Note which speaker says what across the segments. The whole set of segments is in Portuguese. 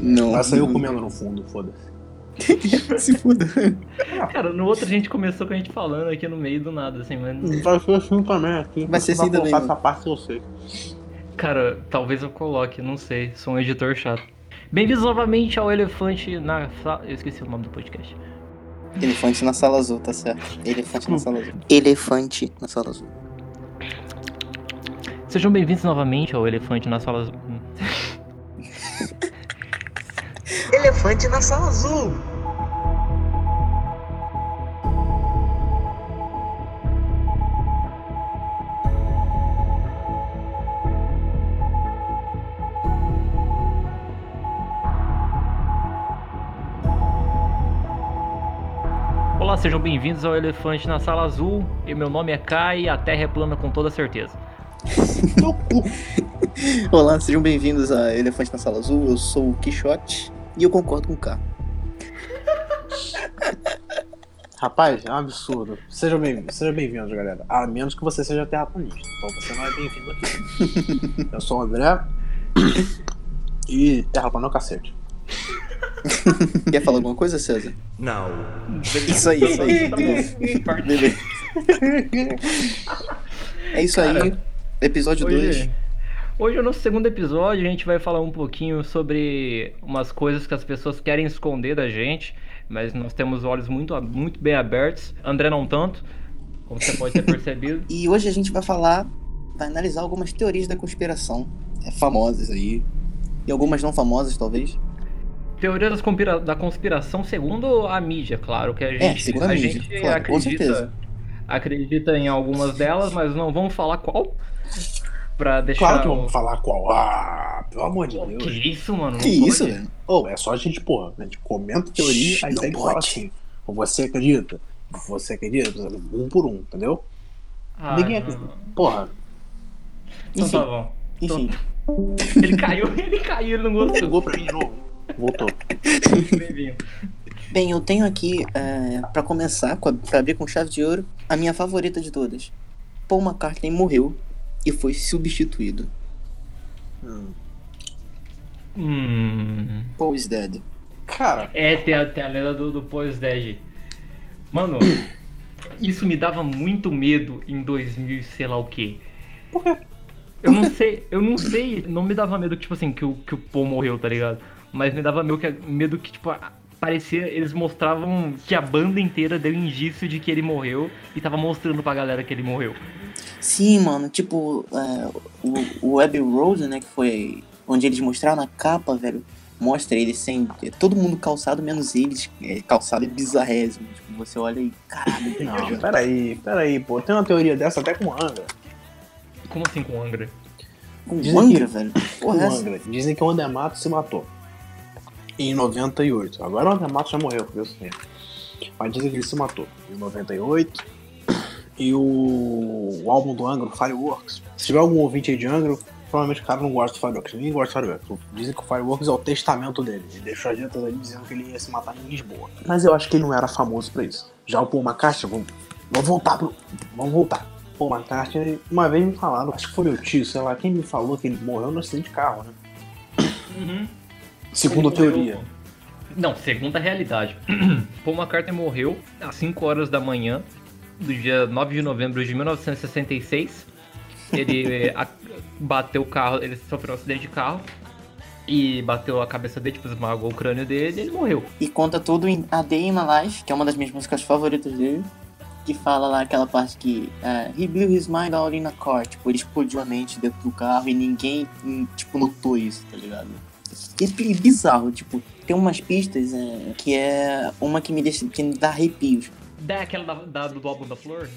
Speaker 1: Não.
Speaker 2: Sair eu comendo no fundo, foda-se.
Speaker 1: Se foda.
Speaker 3: Cara, no outro a gente começou com a gente falando aqui no meio do nada, assim, mas.
Speaker 2: Vai ser assim também aqui.
Speaker 1: Vai ser assim também, mano.
Speaker 2: essa parte eu sei.
Speaker 3: Cara, talvez eu coloque, não sei. Sou um editor chato. Bem-vindos novamente ao Elefante na Sala. Eu esqueci o nome do podcast.
Speaker 1: Elefante na sala azul, tá certo. Elefante na sala azul. Elefante na sala azul.
Speaker 3: Sejam bem-vindos novamente ao Elefante na Sala.
Speaker 4: Elefante na sala azul.
Speaker 3: Olá, sejam bem-vindos ao Elefante na Sala Azul. E meu nome é Kai e a Terra é plana com toda certeza.
Speaker 1: Olá, sejam bem-vindos a Elefante na Sala Azul. Eu sou o Quixote e eu concordo com o K.
Speaker 2: Rapaz, é um absurdo. Seja bem-vindo, seja bem-vindo, galera. A menos que você seja terraplanista. Então você não é bem-vindo aqui. Eu sou o André. E terraplanista é o cacete.
Speaker 1: Quer falar alguma coisa, César?
Speaker 4: Não.
Speaker 1: Isso aí, isso aí. Beleza. É isso aí.
Speaker 3: Cara,
Speaker 1: Episódio 2.
Speaker 3: Hoje, hoje é nosso segundo episódio, a gente vai falar um pouquinho sobre umas coisas que as pessoas querem esconder da gente, mas nós temos olhos muito, muito bem abertos. André não tanto, como você pode ter percebido.
Speaker 1: E hoje a gente vai falar, vai analisar algumas teorias da conspiração, é, famosas aí, e algumas não famosas talvez.
Speaker 3: Teoria das conspira- da conspiração segundo a mídia, claro, que a gente,
Speaker 1: É, segundo a mídia,
Speaker 3: gente
Speaker 1: claro, com
Speaker 3: acredita,
Speaker 1: certeza.
Speaker 3: acredita em algumas delas, mas não vamos falar qual. Pra deixar.
Speaker 2: Claro que
Speaker 3: o-
Speaker 2: vamos falar qual. Ah, pelo amor de Deus.
Speaker 3: Que isso, mano?
Speaker 1: Que
Speaker 3: não
Speaker 1: isso, velho?
Speaker 2: Ou é só a gente, porra, a gente comenta a teoria,
Speaker 1: Shhh,
Speaker 2: aí
Speaker 1: não
Speaker 2: tem que falar
Speaker 1: pode.
Speaker 2: assim. Ou você acredita? Você acredita? Um por um, entendeu?
Speaker 3: Ah,
Speaker 2: Ninguém
Speaker 3: não.
Speaker 2: acredita. Porra,
Speaker 3: Então
Speaker 1: Enfim,
Speaker 3: tá bom.
Speaker 1: enfim.
Speaker 3: Ele caiu, ele caiu, ele não gostou.
Speaker 2: pegou pra mim de novo. Voltou.
Speaker 3: Bem-vindo.
Speaker 1: Bem, eu tenho aqui, é, para começar, pra abrir com chave de ouro, a minha favorita de todas. Paul McCartney morreu e foi substituído.
Speaker 2: Hum.
Speaker 3: Hum.
Speaker 1: Dead.
Speaker 2: Cara,
Speaker 3: É, tem a, tem a lenda do, do Pois Dead. Mano, isso me dava muito medo em 2000 e sei lá o quê.
Speaker 2: Por quê?
Speaker 3: Eu não sei, eu não sei, não me dava medo, tipo assim, que o, que o Paul morreu, tá ligado? Mas me dava medo que, medo que tipo, a- parecia, eles mostravam que a banda inteira deu indício de que ele morreu e tava mostrando pra galera que ele morreu.
Speaker 1: Sim, mano, tipo, é, o, o Abbey Road, né, que foi onde eles mostraram na capa, velho, mostra ele sem, é, todo mundo calçado, menos eles, é, calçado bizarrésimo, tipo, você olha e, caralho,
Speaker 2: não, peraí, peraí, pô. Tem uma teoria dessa até com Angra.
Speaker 3: Como assim com Angra?
Speaker 1: com
Speaker 2: Dizem
Speaker 1: Angra,
Speaker 2: que-
Speaker 1: velho,
Speaker 2: Com
Speaker 1: porra, é essa?
Speaker 2: Angra. Dizem que o Andemato se matou. Em 98. Agora o Andemato já morreu, por Deus mesmo. Mas dizem que ele se matou. Em 98. E o, o álbum do Angra, o Fireworks. Se tiver algum ouvinte aí de Angra, provavelmente o cara não gosta do Fireworks. Ninguém gosta do Fireworks. Dizem que o Fireworks é o testamento dele. Ele deixou as letras ali dizendo que ele ia se matar em Lisboa. Mas eu acho que ele não era famoso pra isso. Já o Paul McCartney, vamos, vamos voltar pro. Vamos voltar. Paul McCartney, uma vez me falaram, acho que foi meu tio, sei lá, quem me falou que ele morreu no acidente de carro, né?
Speaker 3: Uhum.
Speaker 2: Segundo a teoria.
Speaker 3: Não, segundo a realidade. Paul McCartney morreu às 5 horas da manhã do dia 9 de novembro de 1966. Ele eh, a- bateu o carro, ele sofreu um acidente de carro e bateu a cabeça dele, tipo, esmagou o crânio dele e ele morreu.
Speaker 1: E conta tudo em A Day in My Life, que é uma das minhas músicas favoritas dele. Que fala lá aquela parte que é, He blew his mind out in a car. Tipo, ele explodiu a mente dentro do carro e ninguém, hum, tipo, notou isso, tá ligado? E é bizarro, tipo, tem umas pistas é, que é uma que me deixa, que me dá arrepios.
Speaker 3: Da aquela da, da- do álbum da Flor?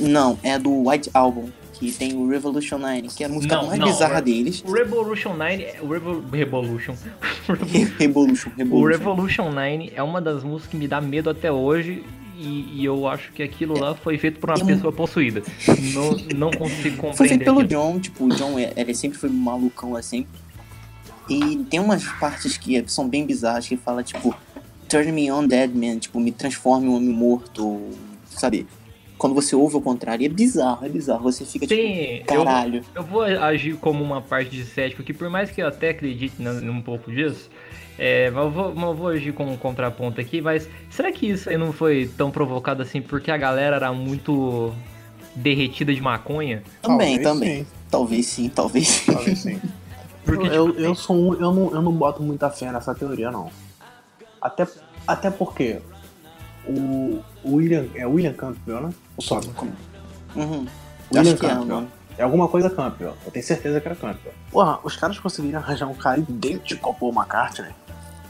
Speaker 1: Não, é do White Album, que tem o Revolution 9, que é a música
Speaker 3: Não,
Speaker 1: mais
Speaker 3: não,
Speaker 1: bizarra
Speaker 3: é-
Speaker 1: deles.
Speaker 3: O Revolution 9, é- o Revo, Revolution.
Speaker 1: Revolution,
Speaker 3: o
Speaker 1: Revolution.
Speaker 3: Revolution 9 é uma das músicas que me dá medo até hoje. E, e eu acho que aquilo lá foi feito por uma
Speaker 1: É um-
Speaker 3: pessoa possuída. Não, não consigo compreender.
Speaker 1: Foi feito pelo
Speaker 3: aquilo.
Speaker 1: John, tipo, o John, é- ele sempre foi malucão assim. E tem umas partes que são bem bizarras, que fala, tipo, Turn me on dead man, tipo, me transforme em um homem morto, sabe? quando você ouve o contrário, é bizarro, é bizarro. Você fica tipo,
Speaker 3: Tem. Eu,
Speaker 1: caralho.
Speaker 3: eu vou agir como uma parte de cético aqui, por mais que eu até acredite num pouco disso. É, mas eu vou, mas eu vou agir como um contraponto aqui, mas será que isso aí não foi tão provocado assim porque a galera era muito derretida de maconha?
Speaker 1: Também,
Speaker 2: Talvez
Speaker 1: também.
Speaker 2: sim,
Speaker 1: Talvez sim, talvez sim.
Speaker 2: talvez sim.
Speaker 3: Porque,
Speaker 2: eu,
Speaker 3: tipo,
Speaker 2: eu sou um, eu não, eu não boto muita fé nessa teoria, não. Até, até porque o, o William. É William Campbell, né? O Sonic.
Speaker 1: Uhum.
Speaker 2: William
Speaker 1: é
Speaker 2: Campbell. É alguma coisa Campbell. Eu tenho certeza que era Campbell. Porra, os caras conseguiram arranjar um cara idêntico ao Paul McCartney.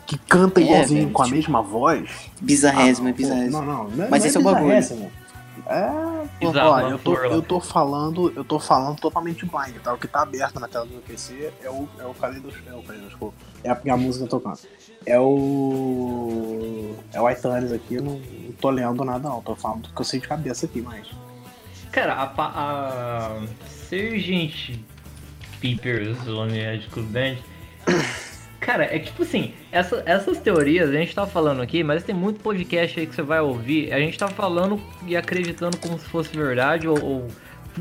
Speaker 2: Que canta
Speaker 1: É,
Speaker 2: igualzinho
Speaker 1: velho,
Speaker 2: com a
Speaker 1: tipo,
Speaker 2: mesma voz.
Speaker 1: Bizarrésimo,
Speaker 2: Ah,
Speaker 1: é bizarrésimo.
Speaker 2: Não, não, não é,
Speaker 1: Mas
Speaker 2: não
Speaker 1: esse é o bagulho.
Speaker 2: É,
Speaker 3: Bizarro
Speaker 2: ó, eu tô, eu tô falando, eu tô falando totalmente blind, tá? O que tá aberto na tela do PC é o, é o Kaleidos- é o Kaleidoscope. É a, é a música tocando. É o. É o iTunes aqui, eu não, não tô lendo nada não, tô falando do que eu sei de cabeça aqui, mas.
Speaker 3: Cara, a, a Sergeant Peepers, o médico Dante. Cara, é tipo assim, essa- essas teorias a gente tá falando aqui, mas tem muito podcast aí que você vai ouvir. A gente tá falando e acreditando como se fosse verdade ou, ou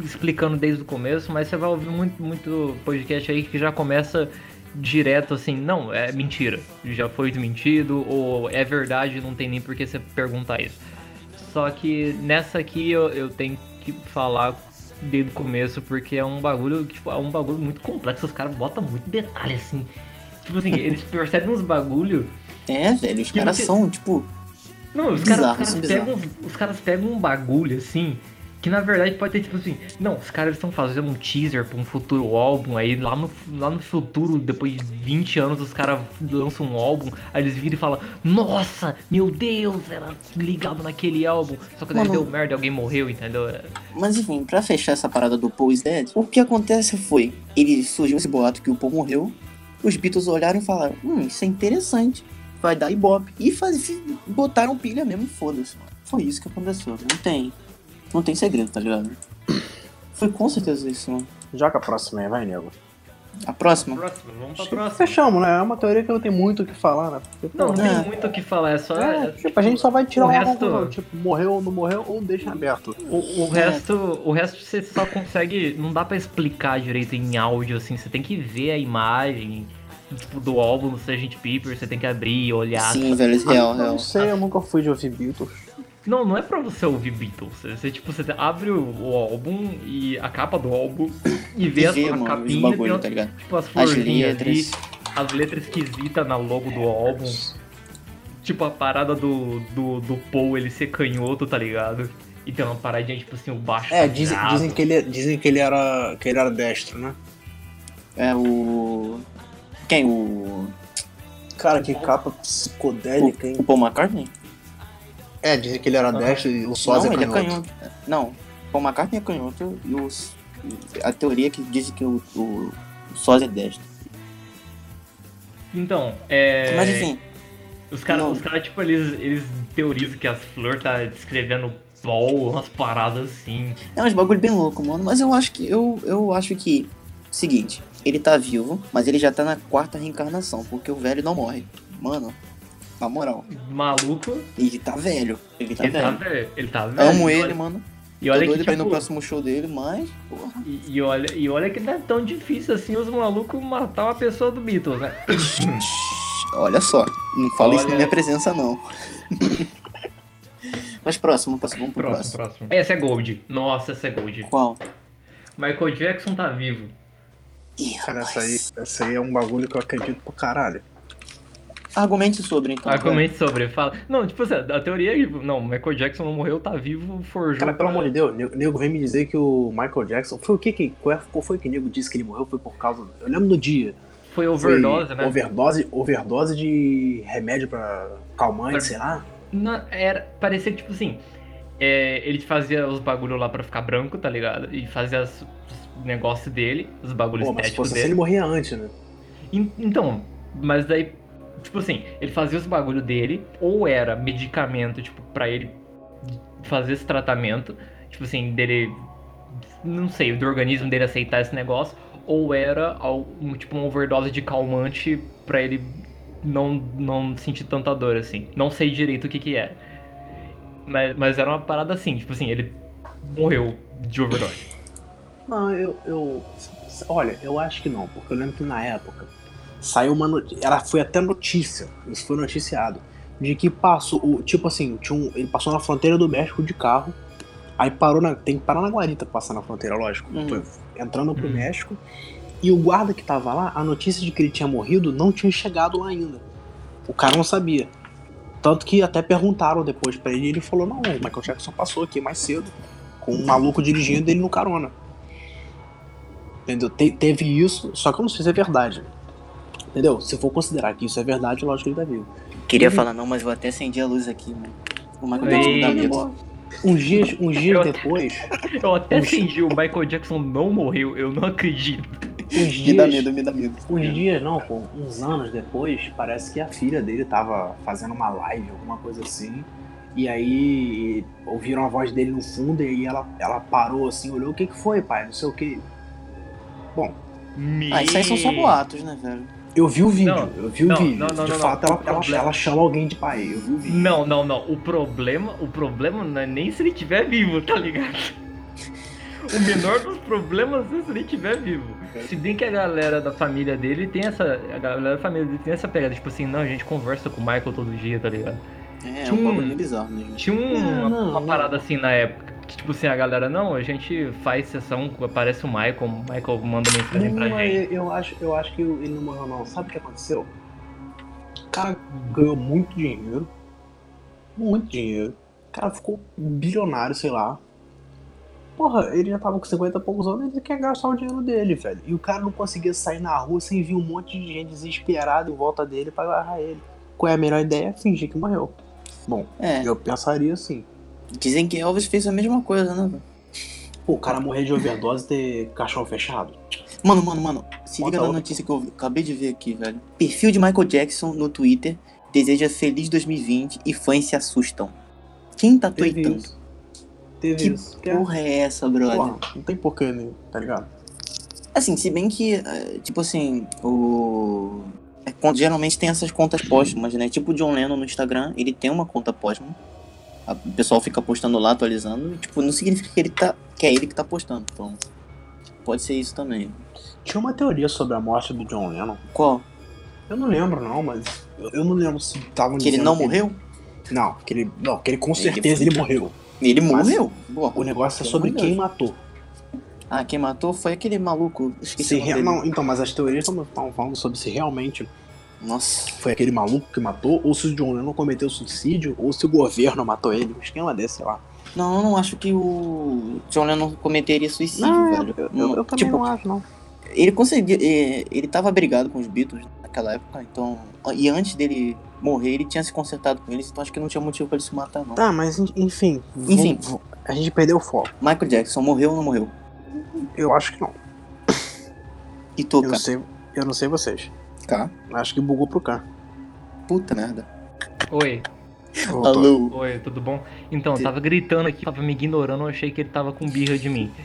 Speaker 3: explicando desde o começo, mas você vai ouvir muito, muito podcast aí que já começa direto assim, não, é mentira, já foi desmentido, ou é verdade, não tem nem por que você perguntar isso. Só que nessa aqui eu, eu tenho que falar desde o começo, porque é um bagulho, tipo, é um bagulho muito complexo, os caras botam muito detalhe assim. Tipo assim, eles percebem uns bagulho.
Speaker 1: É, velho, os caras
Speaker 3: você-
Speaker 1: são, tipo,
Speaker 3: Não, os
Speaker 1: Bizarro,
Speaker 3: caras, os caras pegam, os caras pegam um bagulho assim. Que na verdade pode ter tipo assim, não, os caras estão fazendo um teaser pra um futuro álbum, aí lá no, lá no futuro, depois de 20 anos, os caras lançam um álbum, aí eles viram e falam, nossa, meu Deus, era ligado naquele álbum, só que daí
Speaker 1: Mano.
Speaker 3: deu merda, alguém morreu, entendeu? É,
Speaker 1: Mas enfim, pra fechar essa parada do Paul is Dead, o que acontece foi, ele surgiu esse boato que o Paul morreu, os Beatles olharam e falaram, hum, isso é interessante, vai dar ibope. E faz, botaram pilha mesmo, foda-se. Foi isso que aconteceu, não tem, não tem segredo, tá ligado? Foi com certeza isso, mano.
Speaker 2: Joga a próxima aí, vai, nego.
Speaker 1: A próxima?
Speaker 3: Próximo, vamos pra próxima.
Speaker 2: Fechamos, né? É uma teoria que eu não tenho muito o que falar, né? Porque,
Speaker 3: Não, não
Speaker 1: É.
Speaker 3: tem muito o que falar, é só.
Speaker 2: É,
Speaker 3: é,
Speaker 2: tipo, a gente só vai tirar
Speaker 3: o
Speaker 2: uma
Speaker 3: resto-
Speaker 2: conclusão, tipo, morreu ou não morreu, ou deixa aberto.
Speaker 3: O, o resto, o resto você só consegue, não dá pra explicar direito em áudio assim, você tem que ver a imagem tipo, do álbum do Sgt. Piper, você tem que abrir e olhar.
Speaker 1: Sim, velho, real,
Speaker 2: Eu
Speaker 1: real.
Speaker 2: não sei, eu nunca fui de ouvir Beatles.
Speaker 3: Não, não é pra você ouvir Beatles. Você, você, tipo, você abre o, o álbum e a capa do álbum e vê
Speaker 1: E
Speaker 3: a, capinha,
Speaker 1: bagulho,
Speaker 3: tem,
Speaker 1: tá ligado?
Speaker 3: tipo as
Speaker 1: As
Speaker 3: florzinhas ali,
Speaker 1: letras.
Speaker 3: as letras esquisitas na logo do álbum. Tipo a parada do, do, do Paul ele ser canhoto, tá ligado? E tem uma paradinha, tipo assim, o baixo.
Speaker 2: É, dizem,
Speaker 3: quadrado.
Speaker 2: dizem, que ele, dizem que ele era que ele era destro, né?
Speaker 1: É o... Quem? O...
Speaker 2: Cara, que capa psicodélica, hein?
Speaker 1: O Paul McCartney?
Speaker 2: É, dizem que ele era destro e o Sós
Speaker 1: não,
Speaker 2: é
Speaker 1: ele
Speaker 2: canhoto.
Speaker 1: é canhoto. Não, Paul McCartney é canhoto e os... A teoria que diz que o, o, o Sós é destro.
Speaker 3: Então, é.
Speaker 1: Mas enfim,
Speaker 3: Os caras, cara, tipo, eles, eles teorizam que as flores tá descrevendo Paul, umas paradas assim.
Speaker 1: é uns bagulho bem louco, mano. Mas eu acho que... Eu, eu acho que... Seguinte, ele tá vivo, mas ele já tá na quarta reencarnação, porque o velho não morre. Mano, na moral,
Speaker 3: Maluco,
Speaker 1: ele tá velho. Ele tá
Speaker 3: ele tá
Speaker 1: velho.
Speaker 3: velho. Ele tá velho.
Speaker 1: Amo
Speaker 3: E
Speaker 1: ele,
Speaker 3: olha-
Speaker 1: mano.
Speaker 3: E
Speaker 1: Tô
Speaker 3: olha
Speaker 1: doido
Speaker 3: que,
Speaker 1: pra ir no
Speaker 3: tipo,
Speaker 1: próximo show dele, mas... Porra.
Speaker 3: e, e olha, e olha que não é tão difícil assim os malucos matar uma pessoa do Beatles, né?
Speaker 1: Olha só, não fala isso
Speaker 3: Olha-
Speaker 1: na minha presença, não. Mas próximo, próximo, vamos pro
Speaker 3: Próximo,
Speaker 1: próximo.
Speaker 3: próximo. Essa é Gold. Nossa, essa é Gold.
Speaker 1: Qual?
Speaker 3: Michael Jackson tá vivo.
Speaker 1: Ih,
Speaker 2: Cara, essa aí, essa aí é um bagulho que eu acredito pro caralho.
Speaker 1: Argumente sobre, então.
Speaker 3: Argumente sobre, fala. Não, tipo assim, a teoria é que, não, Michael Jackson não morreu, tá vivo, forjou.
Speaker 2: Cara, pelo amor de Deus, nego, nego vem me dizer que o Michael Jackson. Foi o que que. Qual, é- foi que o nego disse que ele morreu? Foi por causa. Eu lembro do dia.
Speaker 3: Foi
Speaker 2: Foi
Speaker 3: overdose, né?
Speaker 2: Overdose, overdose de remédio pra calmante,
Speaker 3: Pra-
Speaker 2: sei lá.
Speaker 3: Não, era, parecia que, tipo assim, é, ele fazia os bagulho lá pra ficar branco, tá ligado? E fazia os negócios dele, os bagulhos
Speaker 2: Pô, mas se
Speaker 3: estéticos
Speaker 2: fosse assim,
Speaker 3: dele.
Speaker 2: ele morria antes, né?
Speaker 3: En- Então, mas daí, tipo assim, ele fazia os bagulho dele, ou era medicamento, tipo, pra ele fazer esse tratamento, tipo assim, dele, não sei, do organismo dele aceitar esse negócio, ou era um, tipo uma overdose de calmante pra ele não, não sentir tanta dor, assim. Não sei direito o que que era. Mas, mas era uma parada assim, tipo assim, ele morreu de overdose.
Speaker 2: Não, eu, eu. Olha, eu acho que não, porque eu lembro que na época saiu uma notícia. Ela foi até notícia, isso foi noticiado. De que passou. O, tipo assim, tinha um, ele passou na fronteira do México de carro. Aí parou na. Tem que parar na guarita pra passar na fronteira, lógico.
Speaker 1: Uhum.
Speaker 2: Foi entrando pro
Speaker 3: Uhum.
Speaker 2: México. E o guarda que tava lá, a notícia de que ele tinha morrido não tinha chegado lá ainda. O cara não sabia. Tanto que até perguntaram depois pra ele e ele falou: Não, o Michael Jackson passou aqui mais cedo. Com um maluco dirigindo ele no carona. Entendeu? Te- teve isso, só que eu não sei se é verdade. Entendeu? Se for considerar que isso é verdade, lógico que ele tá vivo.
Speaker 1: Queria
Speaker 2: Uhum.
Speaker 1: falar, não, mas vou até acender a luz aqui, mano. O Michael. Jackson me dá
Speaker 3: Tá.
Speaker 2: Uns dias, uns dias depois,
Speaker 3: Eu até fingi, o Michael Jackson não morreu, eu não acredito.
Speaker 2: uns
Speaker 1: Me dá
Speaker 2: dias,
Speaker 1: medo, me dá medo.
Speaker 2: uns dias não, pô, uns anos depois, parece que a filha dele tava fazendo uma live, alguma coisa assim. E aí ouviram a voz dele no fundo e aí ela, ela parou assim, olhou, o que que foi, pai? Não sei o que. Bom,
Speaker 1: Ah, isso aí são só boatos, né, velho?
Speaker 2: Eu vi o vídeo,
Speaker 3: Não,
Speaker 2: eu vi o
Speaker 3: não,
Speaker 2: vídeo.
Speaker 3: não, não,
Speaker 2: De
Speaker 3: não,
Speaker 2: fato,
Speaker 3: não.
Speaker 2: ela, ela, ela chama alguém de pai, eu vi o vídeo.
Speaker 3: Não, não, não. O problema, o problema não é nem se ele estiver vivo, tá ligado? O menor dos problemas é se ele estiver vivo. Se bem que a galera da família dele tem essa. A galera da família dele tem essa pegada, tipo assim, não, a gente conversa com o Michael todo dia, tá ligado?
Speaker 1: É, é
Speaker 3: Tinha
Speaker 1: um
Speaker 3: um-
Speaker 1: bagulho bizarro mesmo.
Speaker 3: Tinha um-
Speaker 2: Não, não,
Speaker 3: uma
Speaker 2: não.
Speaker 3: parada assim na época. Que, Tipo assim, a galera, não, a gente faz sessão, aparece o Michael, o Michael manda mensagem pra
Speaker 2: Não,
Speaker 3: gente.
Speaker 2: eu, eu acho, eu acho que ele não morreu não. Sabe o que aconteceu? O cara ganhou muito dinheiro. Muito dinheiro. O cara ficou bilionário, sei lá. Porra, ele já tava com 50 e poucos anos, ele quer gastar o dinheiro dele, velho. E o cara não conseguia sair na rua sem vir um monte de gente desesperada em volta dele pra agarrar ele. Qual é a melhor ideia? Fingir que morreu. Bom,
Speaker 1: É,
Speaker 2: eu pensaria assim.
Speaker 1: Dizem que Elvis fez a mesma coisa, né?
Speaker 2: Pô, o cara morrer de overdose e ter caixão fechado.
Speaker 1: Mano, mano, mano, se liga
Speaker 2: Conta
Speaker 1: na
Speaker 2: outra.
Speaker 1: notícia que eu acabei de ver aqui, velho. Perfil de Michael Jackson no Twitter deseja feliz 2020 e fãs se assustam. Quem tá
Speaker 2: Teve
Speaker 1: tweetando?
Speaker 2: isso. Teve
Speaker 1: Que
Speaker 2: isso. É-
Speaker 1: porra é essa, brother?
Speaker 2: Porra, não tem porquê, né? Tá ligado?
Speaker 1: Assim, se bem que, eh, tipo assim, o. é, geralmente tem essas contas póstumas, né? Tipo o John Lennon no Instagram, ele tem uma conta póstuma. A- O pessoal fica postando lá, atualizando. e, Tipo, não significa que ele tá. que é ele que tá postando. Então. Pode ser isso também.
Speaker 2: Tinha uma teoria sobre a morte do John Lennon.
Speaker 1: Qual?
Speaker 2: Eu não lembro, não, mas. Eu, eu não lembro se estavam
Speaker 1: Que ele não morreu?
Speaker 2: Não, que ele. Não, que ele com
Speaker 1: Ele
Speaker 2: certeza
Speaker 1: foi-
Speaker 2: ele morreu.
Speaker 1: Ele
Speaker 2: Mas
Speaker 1: morreu. Boa.
Speaker 2: O negócio é sobre quem matou.
Speaker 1: Ah, quem matou foi aquele maluco. Esqueci
Speaker 2: Se não, então, mas as teorias estavam falando sobre se realmente
Speaker 1: Nossa.
Speaker 2: foi aquele maluco que matou, ou se o John Lennon cometeu suicídio, ou se o governo matou ele. Um esquema desse, sei lá.
Speaker 1: Não, eu não acho que o John Lennon cometeria suicídio,
Speaker 2: Não,
Speaker 1: velho.
Speaker 2: eu, eu- eu também
Speaker 1: tipo,
Speaker 2: não acho, não.
Speaker 1: ele conseguia. eh, Ele tava brigado com os Beatles naquela época, então. E antes dele morrer, ele tinha se consertado com eles, então acho que não tinha motivo pra ele se matar, não.
Speaker 2: Tá, mas en- enfim.
Speaker 1: Enfim.
Speaker 2: vamos- v- a gente perdeu o foco.
Speaker 1: Michael Jackson morreu ou não morreu?
Speaker 2: Eu acho que não.
Speaker 1: E tu,
Speaker 2: Eu
Speaker 1: cara?
Speaker 2: sei, eu não sei vocês.
Speaker 1: Cá?
Speaker 2: Acho que bugou pro cá.
Speaker 1: Puta merda.
Speaker 3: Oi.
Speaker 1: Alô?
Speaker 3: oi, tudo bom? Então, eu tava gritando aqui, tava me ignorando, eu achei que ele tava com birra de mim.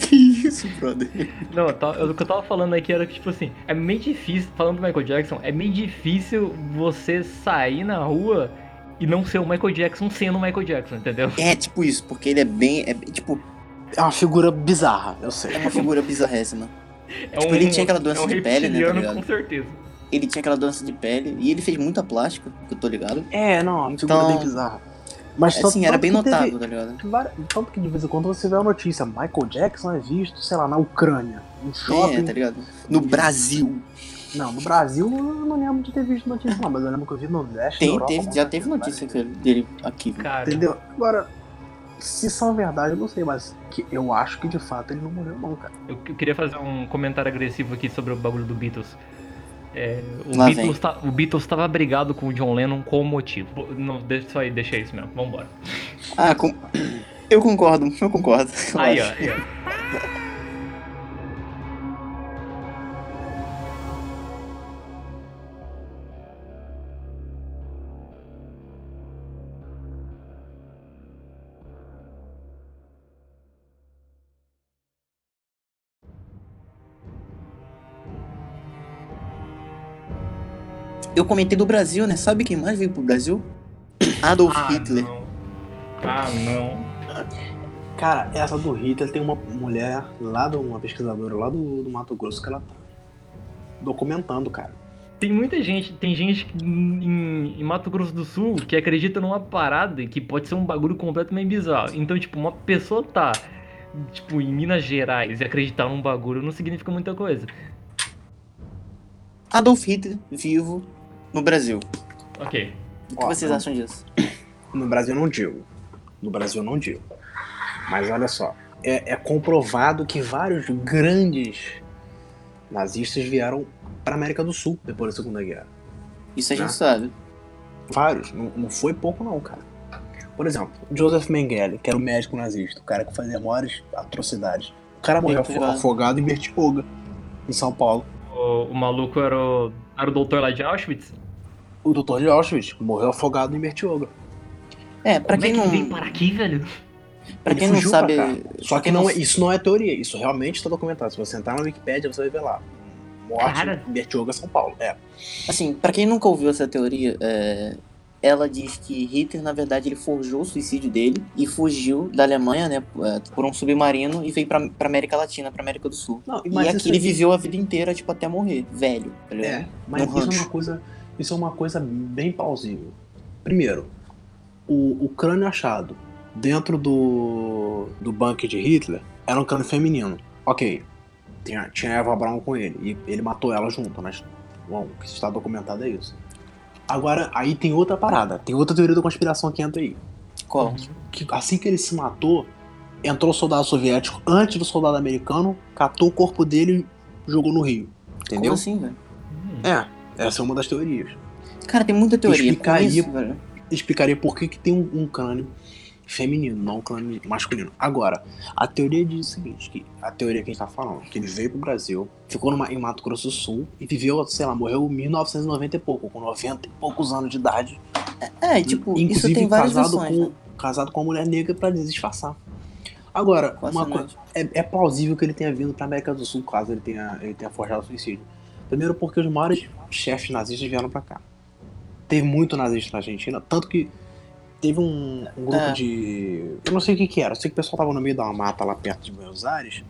Speaker 1: Que isso, brother?
Speaker 3: Não, eu o que eu tava falando aqui era que, tipo assim, é meio difícil, falando do Michael Jackson, é meio difícil você sair na rua e não ser o Michael Jackson sendo o Michael Jackson, entendeu?
Speaker 1: É tipo isso, porque ele é bem. É, tipo,
Speaker 2: É uma figura bizarra, eu sei.
Speaker 1: é uma figura bizarrésima.
Speaker 3: É
Speaker 1: Tipo, ele tinha aquela doença
Speaker 3: é um
Speaker 1: de pele, né, tá ligado?
Speaker 3: com certeza.
Speaker 1: Ele tinha aquela doença de pele e ele fez muita plástica, que eu tô ligado.
Speaker 2: É, não, uma figura
Speaker 1: Então-
Speaker 2: bem bizarra. Mas
Speaker 1: É,
Speaker 2: tanto-
Speaker 1: assim, era bem notável, tá ligado?
Speaker 2: Tanto que de vez em quando você vê a notícia, Michael Jackson é visto, sei lá, na Ucrânia, no shopping.
Speaker 1: É, tá ligado? No Brasil.
Speaker 2: Não, no Brasil eu não lembro de ter visto notícia não, mas eu lembro que eu vi no da
Speaker 1: Tem,
Speaker 2: Europa,
Speaker 1: teve, já teve notícia dele aqui.
Speaker 3: Cara,
Speaker 2: Entendeu? Agora, se são verdade, eu não sei, mas que eu acho que de fato ele não morreu não, cara.
Speaker 3: eu, eu queria fazer um comentário agressivo aqui sobre o bagulho do Beatles. É, o,
Speaker 1: Lá
Speaker 3: Beatles tá- o Beatles tava brigado com o John Lennon com motivo. Pô, Não, deixa isso aí, deixa isso mesmo, vambora.
Speaker 1: Ah, com... eu concordo, eu concordo. eu
Speaker 3: Aí, ó, aí, ó.
Speaker 1: Eu comentei do Brasil, né? Sabe quem mais veio pro Brasil? Adolf
Speaker 3: Ah,
Speaker 1: Hitler.
Speaker 3: não. Ah, não.
Speaker 2: Cara, essa do Hitler tem uma mulher lá, do, uma pesquisadora lá do, do Mato Grosso que ela tá documentando, cara.
Speaker 3: Tem muita gente, tem gente em, em Mato Grosso do Sul que acredita numa parada que pode ser um bagulho completamente bizarro. Então, tipo, uma pessoa tá, tipo, em Minas Gerais e acreditar num bagulho não significa muita coisa.
Speaker 1: Adolf Hitler vivo no Brasil.
Speaker 3: Ok.
Speaker 1: O que
Speaker 2: Ó,
Speaker 1: vocês
Speaker 2: não-
Speaker 1: acham disso?
Speaker 2: No Brasil eu não digo. No Brasil eu não digo. Mas olha só, é, é comprovado que vários grandes nazistas vieram para América do Sul depois da Segunda Guerra.
Speaker 1: Isso a gente
Speaker 2: Né?
Speaker 1: sabe.
Speaker 2: Vários, não, não foi pouco não, cara. Por exemplo, Joseph Mengele, que era o médico nazista, o cara que fazia maiores atrocidades. O cara morreu
Speaker 1: afogado
Speaker 2: em Bertioga, em São Paulo.
Speaker 3: O, o maluco era o, era o doutor lá de Auschwitz?
Speaker 2: O doutor de Auschwitz morreu afogado em Bertioga.
Speaker 1: É, pra
Speaker 3: Como
Speaker 1: quem
Speaker 3: é que
Speaker 1: não.
Speaker 3: veio parar aqui, velho?
Speaker 1: Pra
Speaker 2: Ele
Speaker 1: quem não sabe.
Speaker 2: cá. Só que não é- isso não é teoria, isso realmente está documentado. Se você entrar na Wikipédia, você vai ver lá. Morte
Speaker 3: Cara.
Speaker 2: em Bertioga, São Paulo. É.
Speaker 1: Assim, pra quem nunca ouviu essa teoria, é, ela diz que Hitler, na verdade, ele forjou o suicídio dele e fugiu da Alemanha, né, é, por um submarino e veio pra, pra América Latina, pra América do Sul.
Speaker 2: Não,
Speaker 1: E aqui ele
Speaker 2: aí-
Speaker 1: viveu a vida inteira, tipo, até morrer, velho. Tá?
Speaker 2: É, mas isso é uma coisa. Isso é uma coisa bem plausível. Primeiro, o, o crânio achado dentro do, do bunker de Hitler era um crânio feminino. Ok. Tinha, tinha Eva Braun com ele. E ele matou ela junto, mas. Bom, o que está documentado é isso. Agora, aí tem outra parada. Tem outra teoria da conspiração que entra aí.
Speaker 1: Qual?
Speaker 2: que assim que ele se matou, entrou o soldado soviético antes do soldado americano, catou o corpo dele e jogou no rio.
Speaker 1: Como
Speaker 2: Entendeu?
Speaker 1: assim, velho?
Speaker 2: É, essa é uma das teorias.
Speaker 1: Cara, tem muita teoria
Speaker 2: Explicaria-
Speaker 1: isso, velho.
Speaker 2: Explicaria por que, que tem um, um crânio feminino, não crânio masculino. Agora, a teoria diz o seguinte, que a teoria que a gente tá falando, que ele veio pro Brasil, ficou numa, em Mato Grosso do Sul e viveu, sei lá, morreu em 1990 e pouco, com 90 e poucos anos de idade.
Speaker 1: É, e, tipo, isso
Speaker 2: Inclusive
Speaker 1: tem várias
Speaker 2: casado
Speaker 1: versões,
Speaker 2: com,
Speaker 1: né?
Speaker 2: casado com uma mulher negra pra disfarçar. Agora, uma coisa. É, é plausível que ele tenha vindo pra América do Sul caso ele tenha, ele tenha forjado suicídio. Primeiro porque os maiores chefes nazistas vieram pra cá. Teve muito nazista na Argentina, tanto que teve um, um grupo
Speaker 1: É.
Speaker 2: de. Eu não sei o que que era, eu sei que o pessoal tava no meio da mata lá perto de Buenos Aires.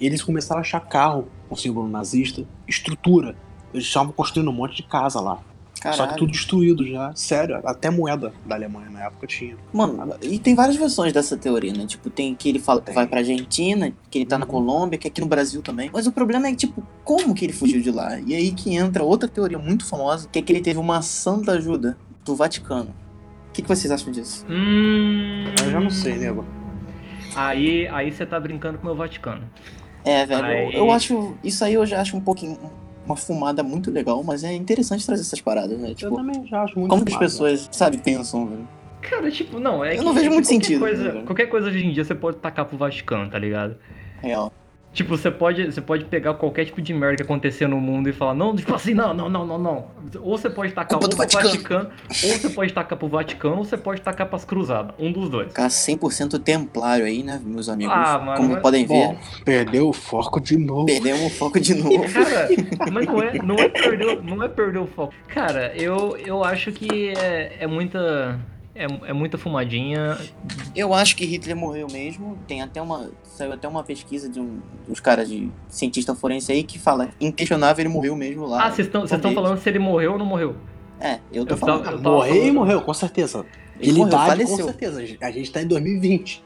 Speaker 2: E eles começaram a achar carro com símbolo nazista, estrutura. Eles estavam construindo um monte de casa lá. Só que
Speaker 1: Caralho.
Speaker 2: tudo destruído já. Sério, até moeda da Alemanha na época tinha.
Speaker 1: Mano, e tem várias versões dessa teoria, né? Tipo, tem que ele fala que vai pra Argentina, que ele tá na
Speaker 2: Uhum.
Speaker 1: Colômbia, que aqui no Brasil também. Mas o problema é tipo, como que ele fugiu de lá? E aí que entra outra teoria muito famosa, que é que ele teve uma santa ajuda do Vaticano. O que, que vocês acham disso?
Speaker 3: Hum.
Speaker 2: Eu já não sei, nego.
Speaker 3: Aí, aí você tá brincando com o meu Vaticano.
Speaker 1: É, velho, eu-
Speaker 3: Aí-
Speaker 1: eu acho. Isso aí eu já acho um pouquinho. Uma fumada muito legal, mas é interessante trazer essas paradas, né?
Speaker 2: Eu
Speaker 1: Tipo,
Speaker 2: também já acho muito
Speaker 1: como que as pessoas, sabe, pensam, velho?
Speaker 3: Cara, tipo, não, é
Speaker 1: Eu
Speaker 3: que,
Speaker 1: não vejo
Speaker 3: é
Speaker 1: muito
Speaker 3: qualquer
Speaker 1: sentido,
Speaker 3: Coisa,
Speaker 1: né?
Speaker 3: qualquer coisa hoje em dia você pode tacar pro Vaticano, tá ligado?
Speaker 1: Real.
Speaker 3: Tipo, você pode, você pode pegar qualquer tipo de merda que acontecer no mundo e falar, não, tipo assim, não, não, não, não, não. Ou você pode tacar
Speaker 1: Culpa
Speaker 3: ou
Speaker 1: do
Speaker 3: pro
Speaker 1: Vaticano.
Speaker 3: Vaticano, ou você pode tacar pro Vaticano, ou você pode tacar pras cruzadas. Um dos dois.
Speaker 1: Ficar 100% templário aí, né, meus amigos?
Speaker 3: Ah, mano,
Speaker 1: Como
Speaker 3: mas-
Speaker 1: podem ver,
Speaker 2: Bom, perdeu o foco de novo.
Speaker 1: perdemos o foco de novo.
Speaker 3: Cara, mas não é, não é perder, não é perder o foco. Cara, eu, eu acho que é, é muita é, é muita fumadinha.
Speaker 1: Eu acho que Hitler morreu mesmo. Tem até uma. Saiu até uma pesquisa de um dos caras de cientista forense aí que fala, inquestionável, ele morreu mesmo lá.
Speaker 3: Ah, vocês estão vocês estão
Speaker 1: Talvez.
Speaker 3: falando se ele morreu ou não morreu?
Speaker 1: É, eu tô
Speaker 3: Eu
Speaker 1: falando.
Speaker 3: tava- eu tava
Speaker 2: Morreu e
Speaker 3: falando-
Speaker 2: morreu, com certeza.
Speaker 1: Ele
Speaker 2: Ele
Speaker 1: morreu,
Speaker 2: idade,
Speaker 1: faleceu.
Speaker 2: com certeza. A gente tá em 2020.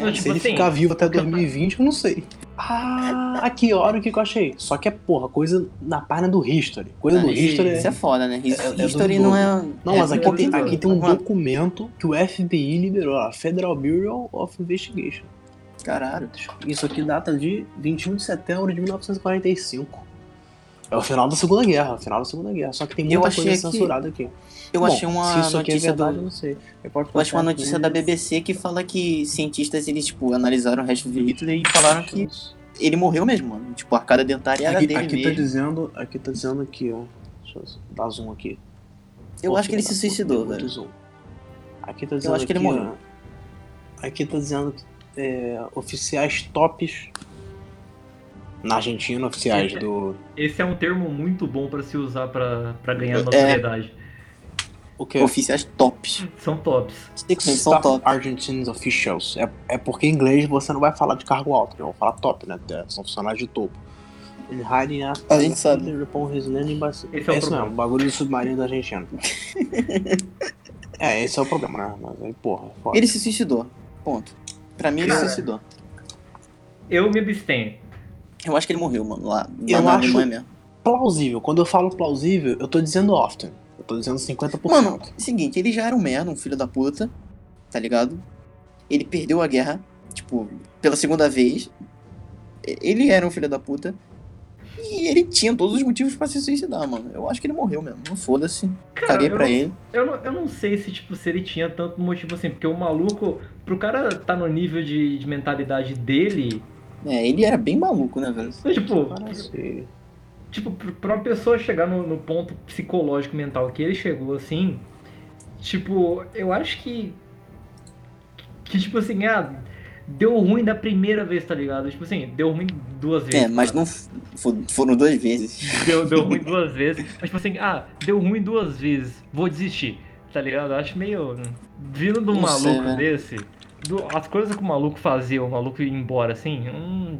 Speaker 3: Não,
Speaker 1: É,
Speaker 3: tipo
Speaker 2: Se ele
Speaker 3: assim,
Speaker 2: ficar vivo até
Speaker 3: o que eu-
Speaker 2: 2020, eu não sei. Ah, aqui, olha o que eu achei. Só que é, porra, coisa na página do History. Coisa do
Speaker 1: Ah,
Speaker 2: History
Speaker 1: Isso
Speaker 2: é...
Speaker 1: é foda, né?
Speaker 2: É- é do
Speaker 1: History não é.
Speaker 2: Não,
Speaker 1: é
Speaker 2: mas aqui tem, aqui tem um documento que o FBI liberou, ó, Federal Bureau of Investigation.
Speaker 1: Caralho.
Speaker 2: Isso aqui data de 21 de setembro de 1945. É o final da Segunda Guerra, o final da Segunda Guerra. Só que tem
Speaker 1: Eu
Speaker 2: muita coisa
Speaker 1: que-
Speaker 2: censurada aqui.
Speaker 1: Eu
Speaker 2: Bom,
Speaker 1: achei uma
Speaker 2: é
Speaker 1: notícia
Speaker 2: verdade, eu
Speaker 1: do.
Speaker 2: não sei. Eu,
Speaker 1: Eu achei uma notícia da BBC que fala que cientistas, eles, tipo, analisaram o resto de Hitler e falaram que ele morreu mesmo, mano. Tipo, a arcada dentária era
Speaker 2: Aqui,
Speaker 1: dele
Speaker 2: aqui tá
Speaker 1: mesmo.
Speaker 2: dizendo, aqui tá dizendo aqui, ó. Deixa eu dar zoom aqui.
Speaker 1: Eu
Speaker 2: Pô,
Speaker 1: acho que ele se suicidou, velho.
Speaker 2: zoom. Aqui tá dizendo
Speaker 1: acho que ele
Speaker 2: aqui, ó,
Speaker 1: morreu.
Speaker 2: Aqui tá dizendo que é, oficiais tops na Argentina, oficiais
Speaker 3: Esse-
Speaker 2: do.
Speaker 3: esse é um termo muito bom pra se usar pra pra ganhar
Speaker 1: É.
Speaker 3: notoriedade.
Speaker 2: O que?
Speaker 1: Oficiais tops.
Speaker 3: São tops.
Speaker 2: Six
Speaker 1: Eles são top.
Speaker 2: Argentines Officials. É, é porque em inglês você não vai falar de cargo alto, né? Vou falar top, né? É, São funcionários de topo. In hiding at
Speaker 1: A gente sabe.
Speaker 3: Esse é o
Speaker 2: isso
Speaker 3: problema.
Speaker 2: mesmo, o bagulho do submarino da Argentina. é, esse é o problema, né? Mas aí, porra, é foda.
Speaker 1: Ele se suicidou. Ponto. Pra mim, ele se suicidou.
Speaker 3: Eu me abstenho.
Speaker 1: Eu acho que ele morreu, mano, lá, lá
Speaker 2: Eu
Speaker 1: na
Speaker 2: acho-
Speaker 1: Alemanha mesmo.
Speaker 2: Plausível. Quando eu falo plausível, eu tô dizendo often. Eu tô dizendo 50%.
Speaker 1: Mano, seguinte, ele já era um merda, um filho da puta, tá ligado? Ele perdeu a guerra, tipo, pela segunda vez. Ele era um filho da puta. E ele tinha todos os motivos pra se suicidar, mano. Eu acho que ele morreu mesmo. Não foda-se. Caguei
Speaker 3: eu
Speaker 1: pra
Speaker 3: não-
Speaker 1: ele.
Speaker 3: Eu não, eu não sei se, tipo, se ele tinha tanto motivo assim, porque o maluco, pro cara tá no nível de, de mentalidade dele,
Speaker 1: É, ele era bem maluco, né, velho?
Speaker 3: tipo,
Speaker 2: Parece...
Speaker 3: tipo, pr- pra uma pessoa chegar no, no ponto psicológico mental que ele chegou assim, tipo, eu acho que. Que, tipo assim, ah, deu ruim da primeira vez, tá ligado? Tipo assim, deu ruim duas vezes.
Speaker 1: É, mas
Speaker 3: cara.
Speaker 1: não f- fo- foram duas vezes.
Speaker 3: Deu, deu ruim duas vezes. Mas, tipo assim, ah, deu ruim duas vezes, vou desistir, tá ligado? Eu acho meio. Vindo de um
Speaker 1: Não sei,
Speaker 3: maluco
Speaker 1: né?
Speaker 3: desse, do- as coisas que o maluco fazia, o maluco ir embora assim, hum,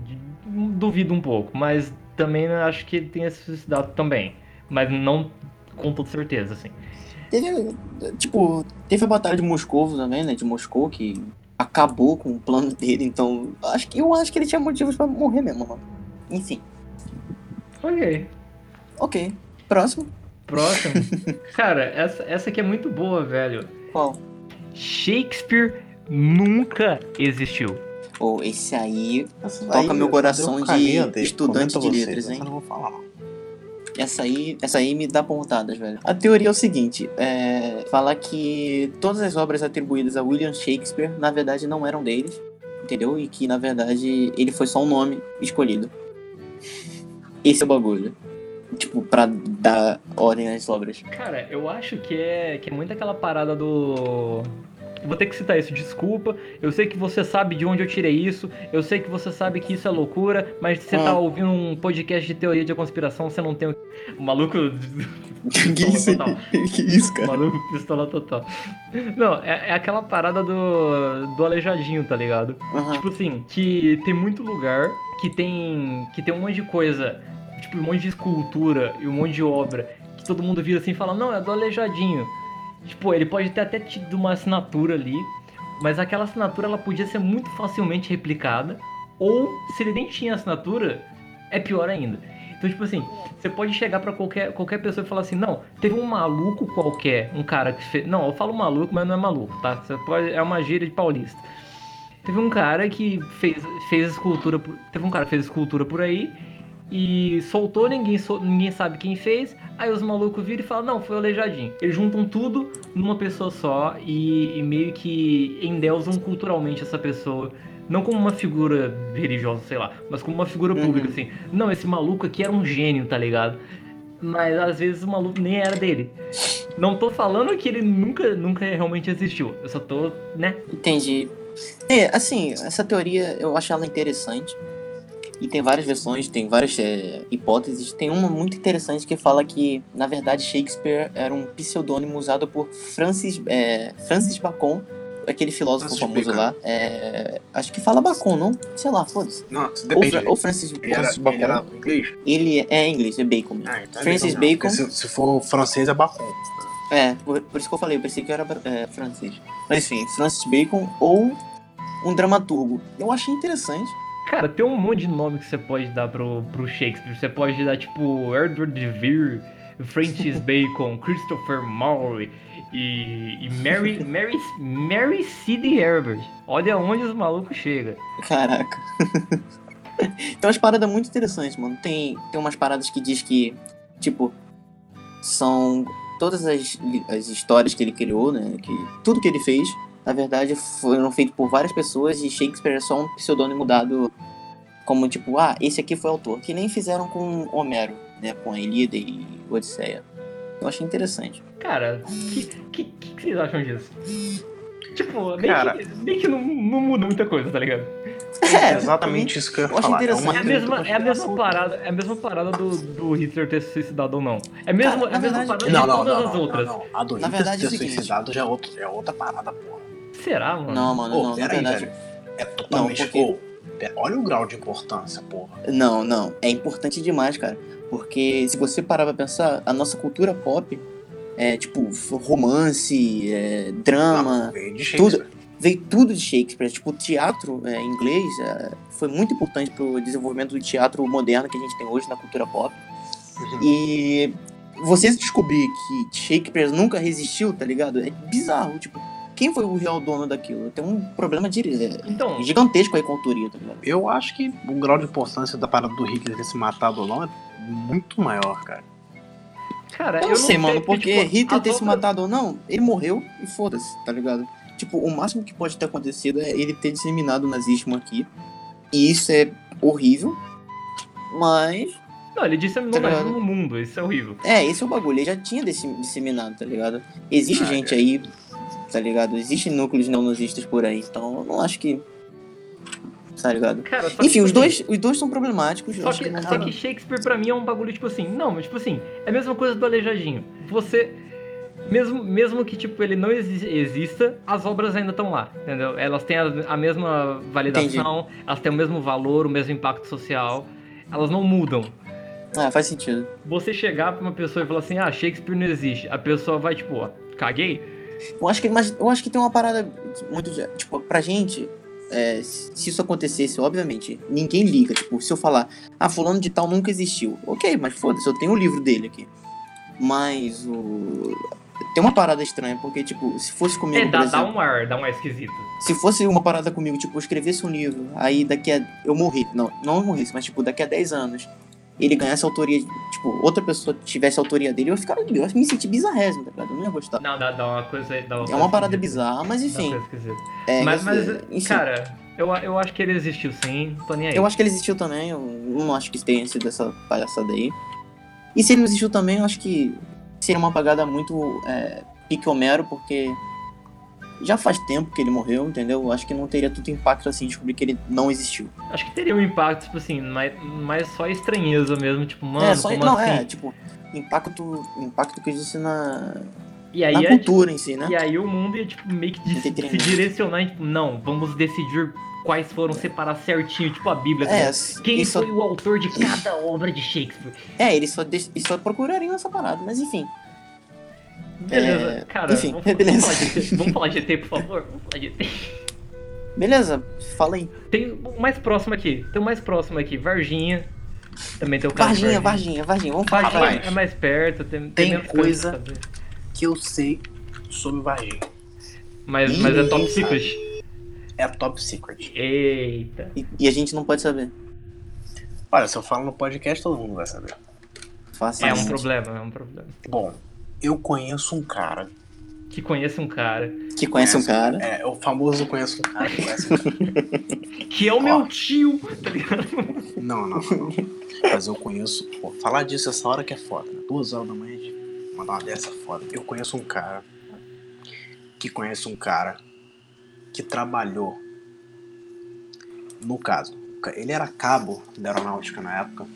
Speaker 3: duvido um pouco. Mas também acho que ele tenha se suicidado também. Mas não com toda certeza, assim.
Speaker 1: Teve, tipo, teve a batalha de Moscou também, né? De Moscou, que acabou com o plano dele, então. Acho que, eu acho que ele tinha motivos pra morrer mesmo, mano. Enfim.
Speaker 3: Ok.
Speaker 1: Ok. Próximo.
Speaker 3: Próximo. Cara, essa, essa aqui é muito boa, velho.
Speaker 1: Qual?
Speaker 3: Shakespeare nunca existiu.
Speaker 1: Ou esse aí.
Speaker 2: Essa
Speaker 1: Toca
Speaker 2: daí
Speaker 1: meu
Speaker 2: eu
Speaker 1: coração de
Speaker 2: dele.
Speaker 1: estudante de letras, hein?
Speaker 2: eu não vou falar.
Speaker 1: Essa aí, essa aí me dá pontadas, velho. A teoria é o seguinte: é, fala que todas as obras atribuídas a William Shakespeare, na verdade, não eram deles, entendeu? E que, na verdade, ele foi só um nome escolhido. Esse é o bagulho. Tipo, pra dar ordem às obras.
Speaker 3: Cara, eu acho que é, que é muito aquela parada do. Vou ter que citar isso, desculpa. Eu sei que você sabe de onde eu tirei isso. Eu sei que você sabe que isso é loucura, mas você
Speaker 1: Ah.
Speaker 3: tá ouvindo um podcast de teoria de conspiração, você não tem o. O maluco.
Speaker 1: que isso?
Speaker 3: Total.
Speaker 1: que isso, cara?
Speaker 3: Maluco pistola total. Não, é, é aquela parada do. do aleijadinho, tá ligado?
Speaker 1: Aham.
Speaker 3: Tipo assim, que tem muito lugar que tem. que tem um monte de coisa, tipo, um monte de escultura e um monte de obra, que todo mundo vira assim e fala, não, é do aleijadinho. Tipo, ele pode ter até tido uma assinatura ali, mas aquela assinatura ela podia ser muito facilmente replicada, ou se ele nem tinha assinatura, é pior ainda. Então, tipo assim, você pode chegar pra qualquer, qualquer pessoa e falar assim, não, teve um maluco qualquer, um cara que fez. Não, eu falo maluco, mas não é maluco, tá? Você pode, é uma gíria de paulista. Teve um cara que fez, fez escultura. Teve um cara que fez escultura por aí e soltou, ninguém, ninguém sabe quem fez. Aí os malucos viram e falam, não, foi o Aleijadinho. Eles juntam tudo numa pessoa só e, e meio que endeusam culturalmente essa pessoa. Não como uma figura religiosa, sei lá, mas como uma figura
Speaker 1: Uhum.
Speaker 3: pública, assim. Não, esse maluco aqui era um gênio, tá ligado? Mas às vezes o maluco nem era dele. Não tô falando que ele nunca, nunca realmente existiu. Eu só tô, né?
Speaker 1: Entendi. É, assim, essa teoria eu acho ela interessante. E tem várias versões, tem várias é, hipóteses. Tem uma muito interessante que fala que, na verdade, Shakespeare era um pseudônimo usado por Francis, é, Francis Bacon, aquele filósofo
Speaker 2: Francis
Speaker 1: famoso
Speaker 2: Bacon.
Speaker 1: lá. É, acho que fala Bacon, não? Sei lá, foda-se.
Speaker 2: Não,
Speaker 1: Ou. Fra- ou Francis,
Speaker 2: Ele era,
Speaker 1: Francis
Speaker 2: ele
Speaker 1: Bacon.
Speaker 2: era inglês?
Speaker 1: Ele é inglês, é Bacon.
Speaker 2: Ah, então é
Speaker 1: Francis. Bacon.
Speaker 2: Se, se for francês, é Bacon.
Speaker 1: É, por, por isso que eu falei, eu pensei que era é, francês. Mas enfim, Francis Bacon ou um dramaturgo. Eu achei interessante.
Speaker 3: Cara, tem um monte de nome que você pode dar pro, pro Shakespeare. Você pode dar, tipo, Edward de Vere, Francis Bacon, Christopher Marlowe e, e Mary, Mary, Mary City Herbert. Olha onde os malucos chegam.
Speaker 1: Caraca. tem umas paradas muito interessantes, mano. Tem, tem umas paradas que diz que, tipo, são todas as, as histórias que ele criou, né? Que, tudo que ele fez, na verdade, foram feitas por várias pessoas e Shakespeare é só um pseudônimo dado como, tipo, ah, esse aqui foi o autor. Que nem fizeram com Homero, né? Com a Ilíada e Odisseia. Eu achei interessante.
Speaker 3: Cara, o que, que, que vocês acham disso? Tipo, meio
Speaker 2: Cara.
Speaker 3: que, meio que não, não muda muita coisa, tá ligado?
Speaker 1: É,
Speaker 2: exatamente isso que eu ia falar.
Speaker 1: interessante.
Speaker 2: uma
Speaker 3: É a mesma, é a mesma parada, é a mesma parada do, do Hitler ter se suicidado ou não. É, mesmo,
Speaker 1: Cara,
Speaker 3: é a mesma
Speaker 1: verdade-
Speaker 3: parada
Speaker 2: Não,
Speaker 3: de
Speaker 2: não,
Speaker 3: todas
Speaker 2: não,
Speaker 3: as
Speaker 2: não,
Speaker 3: outras.
Speaker 2: não, não. A do
Speaker 1: Na
Speaker 2: Hitler
Speaker 1: verdade, é
Speaker 2: ter
Speaker 1: o seguinte.
Speaker 2: suicidado já é, outro, é outra parada, porra.
Speaker 3: Será, mano?
Speaker 1: Não, mano,
Speaker 2: Ô,
Speaker 1: não, na
Speaker 2: peraí,
Speaker 1: verdade.
Speaker 2: velho. É totalmente.
Speaker 1: porque-
Speaker 2: pera- olha o grau de importância, porra.
Speaker 1: Não, não. É importante demais, cara. Porque se você parar pra pensar, a nossa cultura pop é tipo romance, é, drama,
Speaker 2: Não, veio
Speaker 1: tudo de Shakespeare. Tipo, o teatro é, inglês é, foi muito importante pro desenvolvimento do teatro moderno que a gente tem hoje na cultura pop.
Speaker 2: Uhum.
Speaker 1: E você descobrir que Shakespeare nunca resistiu, tá ligado? É bizarro, tipo, quem foi o real dono daquilo? Tem um problema de, é,
Speaker 3: Então,
Speaker 1: gigantesco aí com a autoria, tá ligado?
Speaker 2: Eu acho que o grau de importância da parada do Hitler ter se matado ou não é muito maior, cara.
Speaker 3: cara,
Speaker 1: Eu não sei, mano,
Speaker 3: porque, tipo,
Speaker 1: Hitler ter se matado ou não, ele morreu e foda-se, tá ligado? Tipo, o máximo que pode ter acontecido é ele ter disseminado o nazismo aqui. E isso é horrível. Mas,
Speaker 3: Não, ele disseminou
Speaker 1: Tá
Speaker 3: mais no mundo, isso é horrível.
Speaker 1: é, esse é o bagulho. Ele já tinha disseminado, tá ligado? Existe
Speaker 2: Ah,
Speaker 1: gente aí, tá ligado? Existem núcleos neonazistas por aí. Então, eu não acho que. Tá ligado?
Speaker 3: Cara,
Speaker 1: Enfim, os
Speaker 3: tipo
Speaker 1: dois, os dois são problemáticos.
Speaker 3: Só que,
Speaker 1: que não
Speaker 3: só que Shakespeare pra mim é um bagulho tipo assim. Não, mas tipo assim, é a mesma coisa do Aleijadinho. Você. Mesmo, mesmo que tipo, ele não exi- exista, as obras ainda estão lá, entendeu? Elas têm a, a mesma validação, elas têm o mesmo valor, o mesmo impacto social, elas não mudam.
Speaker 1: Ah, faz sentido.
Speaker 3: Você chegar pra uma pessoa e falar assim, ah, Shakespeare não existe, a pessoa vai tipo, ó, caguei?
Speaker 1: Eu acho que, mas eu acho que tem uma parada muito. Tipo, pra gente, é, se isso acontecesse, obviamente, ninguém liga. Tipo, se eu falar, ah, fulano de tal nunca existiu. Ok, mas foda-se, eu tenho o livro dele aqui. Mas o. Tem uma parada estranha, porque, tipo, se fosse comigo,
Speaker 3: É, dá, dá
Speaker 1: exemplo,
Speaker 3: um ar, dá um ar esquisito.
Speaker 1: se fosse uma parada comigo, tipo, eu escrevesse um livro, aí daqui a. Eu morri. Não, não eu morresse, mas, tipo, daqui a 10 anos, ele ganhasse a autoria. Tipo, outra pessoa tivesse a autoria dele, eu ia ficar. Eu ia me sentir bizarrésimo, tá ligado? Eu não ia gostar.
Speaker 3: Não, dá, dá uma coisa. Dá uma
Speaker 1: É uma parada
Speaker 3: esquisita.
Speaker 1: bizarra, mas
Speaker 3: Dá
Speaker 1: enfim. É,
Speaker 3: mas, mas
Speaker 1: enfim.
Speaker 3: cara, eu, eu acho que ele existiu sim, tô nem aí.
Speaker 1: Eu acho que ele existiu também, eu não acho que tenha sido essa palhaçada aí. E se ele não existiu também, eu acho que seria uma apagada muito é, pique Homero, porque já faz tempo que ele morreu, entendeu? Eu acho que não teria tanto impacto assim descobrir que ele não existiu.
Speaker 3: Acho que teria um impacto, tipo assim, mais, mais só estranheza mesmo, tipo, mano,
Speaker 1: é, só
Speaker 3: como
Speaker 1: não,
Speaker 3: assim?
Speaker 1: é, tipo, impacto, impacto que existe na,
Speaker 3: E aí, é,
Speaker 1: cultura em si, né?
Speaker 3: e aí o mundo ia, tipo, meio que de- se direcionar, tipo, não, vamos decidir quais foram separar certinho, tipo a Bíblia.
Speaker 1: É?
Speaker 3: Quem
Speaker 1: eles só,
Speaker 3: foi o autor de cada obra de Shakespeare?
Speaker 1: é, eles só, dec- eles só procurariam essa parada, mas enfim.
Speaker 3: Beleza,
Speaker 1: É,
Speaker 3: cara,
Speaker 1: enfim,
Speaker 3: vamos,
Speaker 1: beleza.
Speaker 3: Vamos, falar de GT, vamos falar de GT, por favor? Vamos falar de GT.
Speaker 1: Beleza, fala aí.
Speaker 3: Tem o mais próximo aqui, tem o mais próximo aqui, Varginha. Também tem o caso de
Speaker 1: Varginha, Varginha, Varginha, vamos falar de
Speaker 3: Varginha
Speaker 1: Varginha.
Speaker 3: é mais perto, tem,
Speaker 2: Tem
Speaker 3: menos
Speaker 2: coisa-
Speaker 3: saber.
Speaker 2: Que eu sei sobre Varginha.
Speaker 3: Mas, mas é top secret.
Speaker 2: É top secret.
Speaker 3: Eita.
Speaker 1: E, e a gente não pode saber.
Speaker 2: Olha, se eu falo no podcast, todo mundo vai saber.
Speaker 1: Fácil.
Speaker 3: É um problema, é um problema.
Speaker 2: Bom, eu conheço um cara.
Speaker 3: Que conhece um cara.
Speaker 1: Que conhece um cara.
Speaker 2: É, o famoso conheço um cara que conhece um cara.
Speaker 3: Que é o meu tio, tá ligado?
Speaker 2: Não, não, não. Mas eu conheço. Pô, falar disso essa hora que é foda, né? Duas horas da manhã de mandar uma dessa foda. Eu conheço um cara que conhece um cara que trabalhou. No caso, ele era cabo da aeronáutica na época.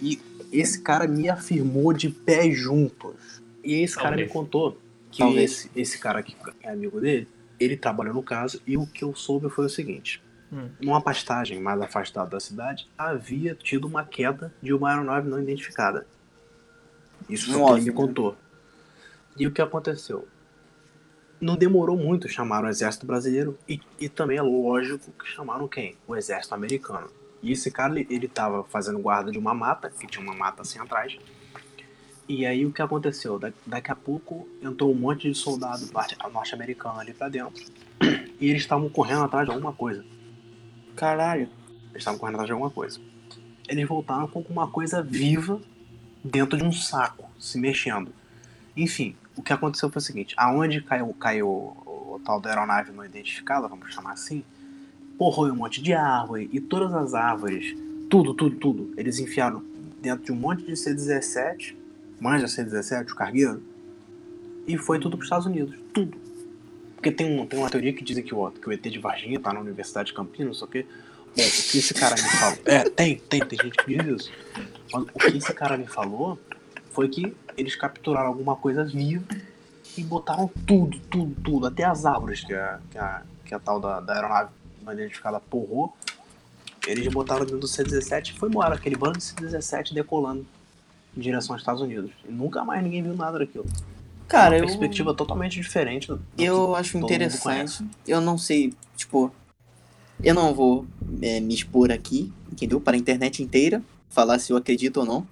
Speaker 2: E esse cara me afirmou de pé juntos. E esse cara
Speaker 3: Talvez.
Speaker 2: me contou que
Speaker 1: Talvez.
Speaker 2: esse, esse cara que é amigo dele, ele trabalhou no caso. E o que eu soube foi o seguinte:
Speaker 3: Hum.
Speaker 2: numa pastagem mais afastada da cidade, havia tido uma queda de uma aeronave não identificada. Isso foi o que ele me contou. E o que aconteceu? Não demorou muito, chamaram o exército brasileiro e, e também é lógico que chamaram quem? O exército americano. E esse cara, ele, tava fazendo guarda de uma mata, que tinha uma mata assim atrás. E aí o que aconteceu? Da, daqui a pouco entrou um monte de soldado norte-americano ali pra dentro. E eles estavam correndo atrás de alguma coisa.
Speaker 1: Caralho.
Speaker 2: Eles estavam correndo atrás de alguma coisa. Eles voltaram com uma coisa viva dentro de um saco, se mexendo. Enfim, o que aconteceu foi o seguinte: aonde caiu, caiu o, o tal da aeronave não identificada, vamos chamar assim, porrou um monte de árvore e todas as árvores, tudo, tudo, tudo, eles enfiaram dentro de um monte de C-17, manja C-17, o cargueiro, e foi tudo para os Estados Unidos, tudo. Porque tem, um, tem uma teoria que diz que o, que o ET de Varginha tá na Universidade de Campinas, não sei o quê. Bom, o que esse cara me falou. É, tem, tem, tem gente que diz isso. Mas o que esse cara me falou foi que eles capturaram alguma coisa viva e botaram tudo, tudo, tudo, até as árvores que a, que a, que a tal da, da aeronave não identificada porrou. Eles botaram dentro do C-17 e foi embora, aquele bando de C-17 decolando em direção aos Estados Unidos. E nunca mais ninguém viu nada daquilo.
Speaker 1: Cara,
Speaker 2: uma
Speaker 1: eu,
Speaker 2: perspectiva totalmente diferente.
Speaker 1: eu acho interessante. Eu não sei, tipo, eu não vou é, me expor aqui, entendeu? Para a internet inteira, falar se eu acredito ou não.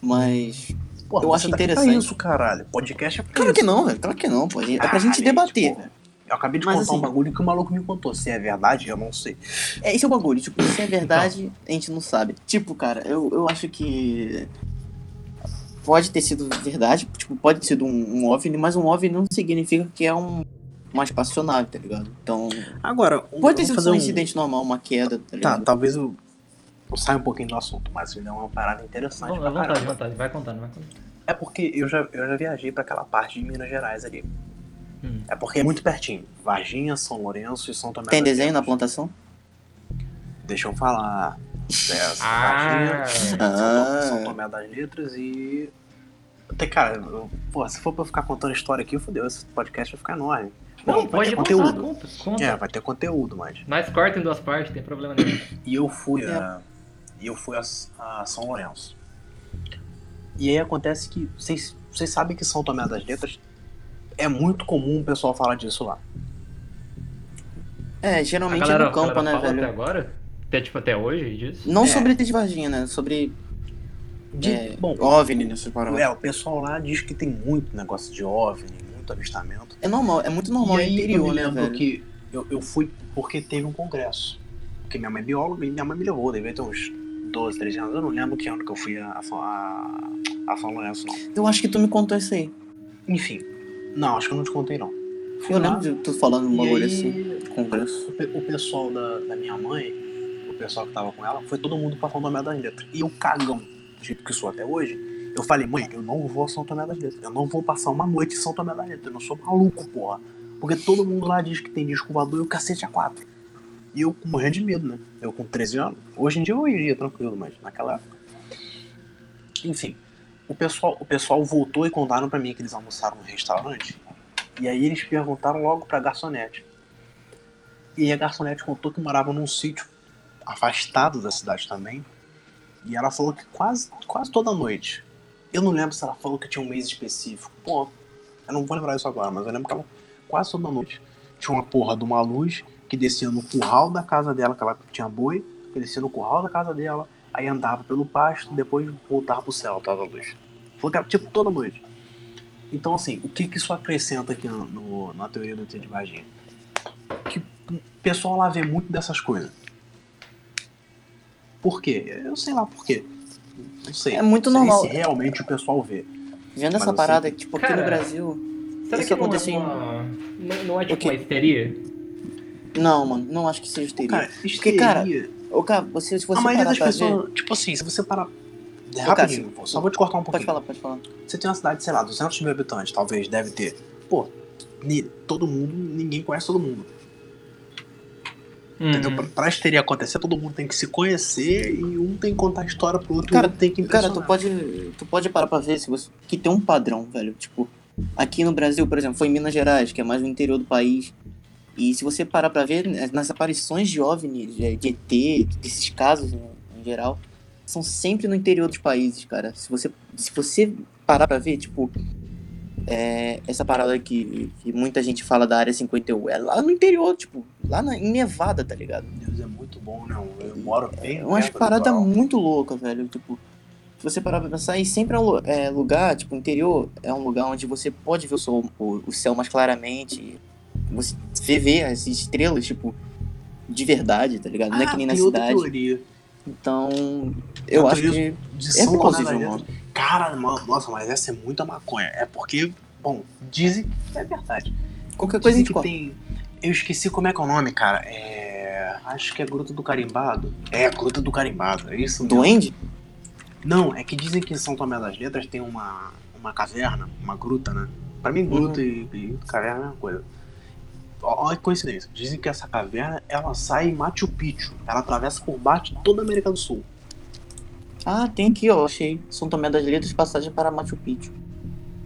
Speaker 1: Mas.
Speaker 2: Porra,
Speaker 1: Eu acho
Speaker 2: tá aqui pra
Speaker 1: interessante.
Speaker 2: isso, caralho. Podcast é pra
Speaker 1: Claro
Speaker 2: isso.
Speaker 1: que não, velho. Claro que não, pô. É pra gente
Speaker 2: Caralho,
Speaker 1: debater, velho.
Speaker 2: Eu acabei de
Speaker 1: Mas
Speaker 2: contar um
Speaker 1: assim-
Speaker 2: bagulho que o maluco me contou. Se é verdade, eu não sei.
Speaker 1: É, esse é o bagulho. Tipo, se é verdade, a gente não sabe. Tipo, cara, eu, eu acho que. Pode ter sido verdade, tipo, pode ter sido um, um OVNI, mas um OVNI não significa que é um, uma espaçonave, tá ligado? Então,
Speaker 2: Agora,
Speaker 1: pode ter sido só um incidente normal, uma queda, tá
Speaker 2: Tá, talvez eu, eu saia um pouquinho do assunto, mas ele é uma parada interessante.
Speaker 3: À vontade,
Speaker 2: caramba.
Speaker 3: vontade. Vai contando, vai contando.
Speaker 2: É porque eu já, eu já viajei pra aquela parte de Minas Gerais ali.
Speaker 3: Hum.
Speaker 2: É porque é muito pertinho. Varginha, São Lourenço e São Tomé.
Speaker 1: Tem desenho na plantação?
Speaker 2: Deixa eu falar. É,
Speaker 3: Ah.
Speaker 2: Varginha,
Speaker 1: Ah.
Speaker 2: São Tomé das Letras e. Até, cara, eu- pô, se for pra eu ficar contando história aqui, fodeu, esse podcast vai ficar enorme.
Speaker 3: Não,
Speaker 2: Bom, vai
Speaker 3: pode
Speaker 2: ter
Speaker 3: contar,
Speaker 2: conteúdo.
Speaker 3: conta, conta.
Speaker 2: É, vai ter conteúdo, mas.
Speaker 3: Nós corta em duas partes, não tem problema nenhum.
Speaker 2: E eu fui
Speaker 1: É.
Speaker 2: a. E eu fui a, a São Lourenço. E aí acontece que. Vocês vocês sabem que São Tomé das Letras é muito comum o pessoal falar disso lá.
Speaker 1: É, geralmente
Speaker 3: galera,
Speaker 1: é no campo, né,
Speaker 3: fala até
Speaker 1: velho?
Speaker 3: agora? Até, tipo, até hoje disso?
Speaker 1: Não
Speaker 2: É.
Speaker 1: sobre ET de Varginha, né? Sobre
Speaker 2: De-
Speaker 1: é,
Speaker 2: bom,
Speaker 1: OVNI nessas paradas.
Speaker 2: é, o pessoal lá diz que tem muito negócio de OVNI, muito avistamento.
Speaker 1: É normal, é muito normal
Speaker 2: e aí
Speaker 1: interior,
Speaker 2: eu me
Speaker 1: né,
Speaker 2: lembro
Speaker 1: velho?
Speaker 2: que eu, eu fui porque teve um congresso. Porque minha mãe é bióloga e minha mãe me levou, devia ter uns 12, 13 anos. Eu não lembro que ano que eu fui a, a, a, São Lourenço, não.
Speaker 1: Eu acho que tu me contou isso aí.
Speaker 2: Enfim. Não, acho que eu não te contei, não. Fui
Speaker 1: Eu
Speaker 2: lá,
Speaker 1: lembro de tu falando um bagulho assim, congresso.
Speaker 2: O, o pessoal da, da minha mãe, o pessoal que tava com ela, foi todo mundo pra São Tomé das Letras. E eu cagão, do jeito que sou até hoje, eu falei, mãe, eu não vou a São Tomé das Letras. Eu não vou passar uma noite em São Tomé das Letras. Eu não sou maluco, porra. Porque todo mundo lá diz que tem disco voador e o cacete a quatro. E eu morrendo de medo, né? Eu com 13 anos. Hoje em dia eu iria tranquilo, mas naquela época. Enfim, o pessoal, o pessoal voltou e contaram pra mim que eles almoçaram no restaurante. E aí eles perguntaram logo pra garçonete. E a garçonete contou que morava num sítio afastado da cidade também. E ela falou que quase, quase toda noite. Eu não lembro se ela falou que tinha um mês específico. Pô, eu não vou lembrar isso agora, mas eu lembro que ela quase toda noite tinha uma porra de uma luz que descia no curral da casa dela, que ela tinha boi, que descia no curral da casa dela, aí andava pelo pasto, depois voltava pro céu, tava luz. Falou tipo toda noite. Então, assim, o que, que isso acrescenta aqui no, no- na teoria do ET de Varginha? Que o pessoal lá vê muito dessas coisas. Por quê? Eu sei lá por quê. Não sei.
Speaker 1: É muito
Speaker 2: sei
Speaker 1: normal.
Speaker 2: se realmente o pessoal vê.
Speaker 1: Vendo essa
Speaker 2: Mas,
Speaker 1: parada,
Speaker 2: assim,
Speaker 1: tipo, aqui
Speaker 3: cara,
Speaker 1: no Brasil.
Speaker 3: Será
Speaker 1: Isso
Speaker 3: que não é,
Speaker 1: aconteceu em-
Speaker 3: uma... não, não é tipo uma histeria?
Speaker 1: Não, mano, não acho que seja histeria.
Speaker 2: Cara,
Speaker 1: Porque, cara,
Speaker 2: histeria-
Speaker 1: Ô, cara, você, se você
Speaker 2: a maioria
Speaker 1: parar
Speaker 2: das pessoas,
Speaker 1: ver...
Speaker 2: tipo assim, se você parar. É, rapidinho, pô, só vou te cortar um
Speaker 1: Pode
Speaker 2: pouquinho.
Speaker 1: falar, pode falar.
Speaker 2: Você tem uma cidade, sei lá, 200 mil habitantes, talvez, deve ter. Pô, todo mundo, ninguém conhece todo mundo. Entendeu?
Speaker 3: Uhum.
Speaker 2: Pra, pra histeria acontecer, todo mundo tem que se conhecer e um tem que contar a história pro outro
Speaker 1: Cara,
Speaker 2: e tem que
Speaker 1: Cara, tu pode, tu pode parar pra ver se você, que tem um padrão, velho. Tipo, aqui no Brasil, por exemplo, foi em Minas Gerais, que é mais no interior do país. E se você parar pra ver, né, nas aparições de OVNI, de ET, desses casos né, em geral, são sempre no interior dos países, cara. Se você, se você parar pra ver, tipo, é, essa parada que, que muita gente fala da área 51, é lá no interior, tipo, lá na, em Nevada, tá ligado?
Speaker 2: Deus é muito bom, né? Eu moro bem.
Speaker 1: É umas
Speaker 2: do
Speaker 1: paradas muito loucas, velho. Tipo, se você parar pra pensar, e sempre é um é, lugar, tipo, interior, é um lugar onde você pode ver o, sol, o, o céu mais claramente. Você vê, vê as estrelas, tipo, de verdade, tá ligado? Não é
Speaker 2: Ah,
Speaker 1: que nem na cidade.
Speaker 2: teoria
Speaker 1: Então, eu acho que
Speaker 2: de
Speaker 1: é plausível,
Speaker 2: das
Speaker 1: mano.
Speaker 2: Cara, nossa, mas essa é muita maconha. É porque, bom, dizem que é verdade.
Speaker 1: Qualquer coisa
Speaker 2: Dizem que
Speaker 1: corta.
Speaker 2: tem. Eu esqueci como é que é o nome, cara. É. Acho que é Gruta do Carimbado. É, Gruta do Carimbado, é isso mesmo.
Speaker 1: Duende?
Speaker 2: Não, é que dizem que em São Tomé das Letras tem uma, uma caverna, uma gruta, né? Pra mim, gruta
Speaker 1: Uhum.
Speaker 2: e, e caverna é a mesma coisa. olha que coincidência. Dizem que essa caverna ela sai em Machu Picchu. Ela atravessa por baixo toda a América do Sul.
Speaker 1: Ah, tem aqui, ó. Achei. São Tomé das Letras, passagem para Machu Picchu.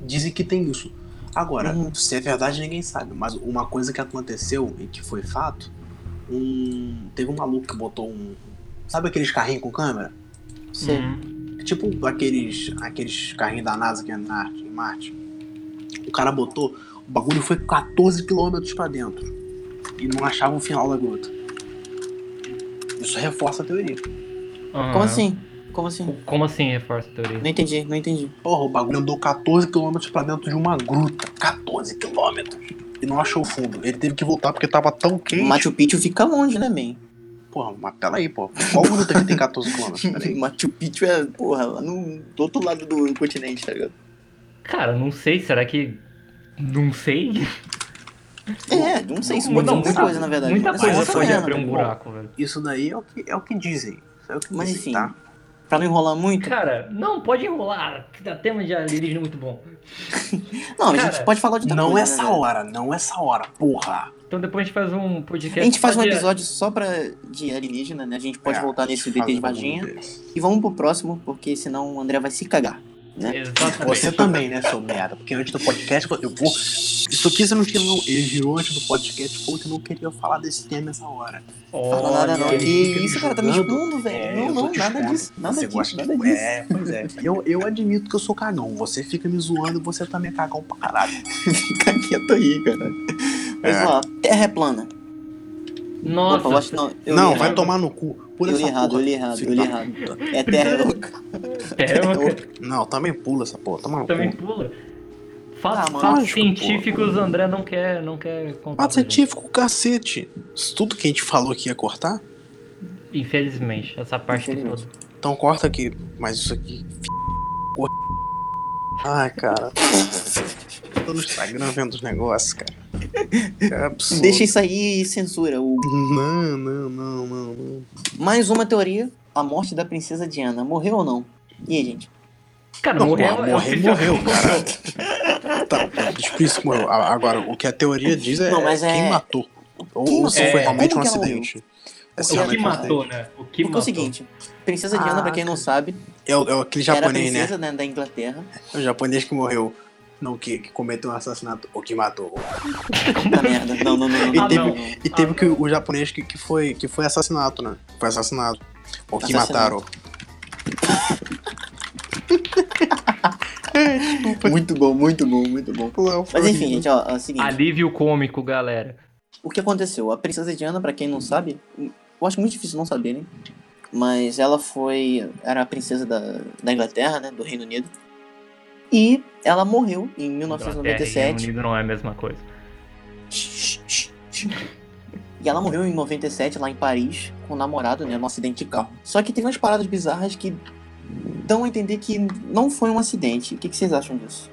Speaker 2: Dizem que tem isso. Agora,
Speaker 1: Uhum.
Speaker 2: se é verdade, ninguém sabe. Mas uma coisa que aconteceu e que foi fato, um... teve um maluco que botou um. Sabe aqueles carrinhos com câmera?
Speaker 1: Sei.
Speaker 3: Uhum.
Speaker 2: Tipo aqueles, aqueles carrinhos da NASA que é na Marte, em Marte. O cara botou, o bagulho foi 14 quilômetros pra dentro. E não achava o final da gruta. Isso reforça a teoria.
Speaker 3: Aham.
Speaker 1: Como assim? Como assim?
Speaker 3: Como assim reforça a teoria?
Speaker 1: Não entendi, não entendi.
Speaker 2: Porra, o bagulho andou 14 quilômetros pra dentro de uma gruta. 14 quilômetros. E não achou o fundo. Ele teve que voltar porque tava tão quente.
Speaker 1: Machu Picchu fica longe, né, man?
Speaker 2: Porra, mas pera aí, pô. Qual gruta que tem 14 quilômetros?
Speaker 1: Machu Picchu é, porra, lá no do outro lado do continente, tá ligado?
Speaker 3: Cara, não sei, será que. Não sei?
Speaker 1: É, não sei, isso ser muita coisa, na verdade.
Speaker 3: Muita
Speaker 1: Essa
Speaker 3: coisa pode
Speaker 1: é,
Speaker 3: abrir um
Speaker 1: né?
Speaker 3: buraco, velho.
Speaker 2: Isso daí é o que, é o que dizem. Isso é o que
Speaker 1: Mas
Speaker 2: dizem,
Speaker 1: enfim,
Speaker 2: tá?
Speaker 1: Pra não enrolar muito,
Speaker 3: Cara, não, pode enrolar. O tema de alienígena é muito bom.
Speaker 1: não, a
Speaker 3: cara,
Speaker 1: gente pode falar de outra
Speaker 2: Não
Speaker 1: coisa,
Speaker 2: essa
Speaker 1: né,
Speaker 2: hora, não essa hora, porra.
Speaker 3: Então depois a gente faz um podcast.
Speaker 1: A gente faz um
Speaker 3: só de-
Speaker 1: episódio só pra, de alienígena, né? A gente pode
Speaker 2: É,
Speaker 1: voltar
Speaker 2: a
Speaker 1: nesse DT de
Speaker 2: desse.
Speaker 1: E vamos pro próximo, porque senão o André vai se cagar. Né?
Speaker 2: Você também, né, seu merda? Porque antes do podcast, eu vou. Isso aqui você não tinha, não. Ele virou antes do podcast, falou que não queria falar desse tema essa hora.
Speaker 1: Fala nada não. Que isso, cara, tá me expondo, velho.
Speaker 2: É,
Speaker 1: não, não, nada disso. Nada
Speaker 2: você
Speaker 1: disso, nada disso.
Speaker 2: É, pois é. Eu, eu admito que eu sou cagão. Você fica me zoando e você também é cagão pra caralho.
Speaker 1: Fica quieto aí, cara. Mas
Speaker 2: É.
Speaker 1: ó, Terra é plana.
Speaker 3: Nossa,
Speaker 1: Opa, eu acho que não. Eu
Speaker 2: não, vai
Speaker 1: errado.
Speaker 2: tomar no cu. Por
Speaker 1: Eu li
Speaker 2: essa
Speaker 1: errado,
Speaker 2: porra.
Speaker 1: eu li errado, eu li errado.
Speaker 2: puta.
Speaker 1: É Terra louca.
Speaker 3: é, eu
Speaker 2: Não, também pula essa porra. Toma no
Speaker 3: também
Speaker 2: cu.
Speaker 3: pula. Fatos,
Speaker 1: Ah,
Speaker 3: fatos científicos, André não quer, não quer contar.
Speaker 2: Fato científico, cacete. Isso tudo que a gente falou aqui ia cortar?
Speaker 3: Infelizmente, essa parte
Speaker 1: Infelizmente.
Speaker 3: toda.
Speaker 2: Então corta aqui. Mas isso aqui. Ai, cara. Tô no Instagram vendo os negócios, cara. É absurdo.
Speaker 1: Deixa isso aí e censura. O...
Speaker 2: Não, não, não, não, não.
Speaker 1: Mais uma teoria. A morte da princesa Diana. Morreu ou não? E aí, gente?
Speaker 3: Cara,
Speaker 2: Não,
Speaker 3: morreu.
Speaker 2: morreu,
Speaker 3: é
Speaker 2: morreu,
Speaker 3: oficial.
Speaker 2: morreu, cara. Tá, difícil que morreu. A- Agora, o que a teoria diz é,
Speaker 1: Não, mas é-
Speaker 2: quem matou. Ou,
Speaker 1: Quem
Speaker 2: ou se
Speaker 3: matou?
Speaker 2: foi
Speaker 3: É,
Speaker 2: realmente um
Speaker 1: como ela
Speaker 2: acidente. É
Speaker 3: O que
Speaker 2: um
Speaker 3: matou,
Speaker 2: acidente.
Speaker 3: né? O que
Speaker 1: Porque é
Speaker 3: matou.
Speaker 1: o seguinte. Princesa Diana,
Speaker 2: Ah,
Speaker 1: pra quem não sabe,
Speaker 2: É, o- é aquele
Speaker 1: era a
Speaker 2: japonês, né?
Speaker 1: princesa né, da Inglaterra.
Speaker 2: É o japonês que morreu. Não, que, que cometeu um assassinato. Ou que matou.
Speaker 1: Puta merda. Não, não, não, não.
Speaker 2: E
Speaker 1: não,
Speaker 2: teve-
Speaker 1: não, não.
Speaker 2: E teve que, o japonês que, que, foi, que foi assassinato, né? Foi assassinado. Ou que mataram.
Speaker 1: Muito bom, muito bom, muito bom. Mas enfim, gente, ó, é o seguinte.
Speaker 3: Alívio cômico, galera.
Speaker 1: O que aconteceu? A princesa Diana, pra quem não sabe, eu acho muito difícil não saberem, mas ela foi. Era a princesa da, da Inglaterra, né? Do Reino Unido. E ela morreu em
Speaker 3: Inglaterra e Reino
Speaker 1: 1997.
Speaker 3: Unido não é a mesma coisa.
Speaker 1: E ela morreu em 97 lá em Paris com o namorado, né? No acidente de carro. Só que teve umas paradas bizarras que dão a entender que não foi um acidente. O que, que vocês acham disso?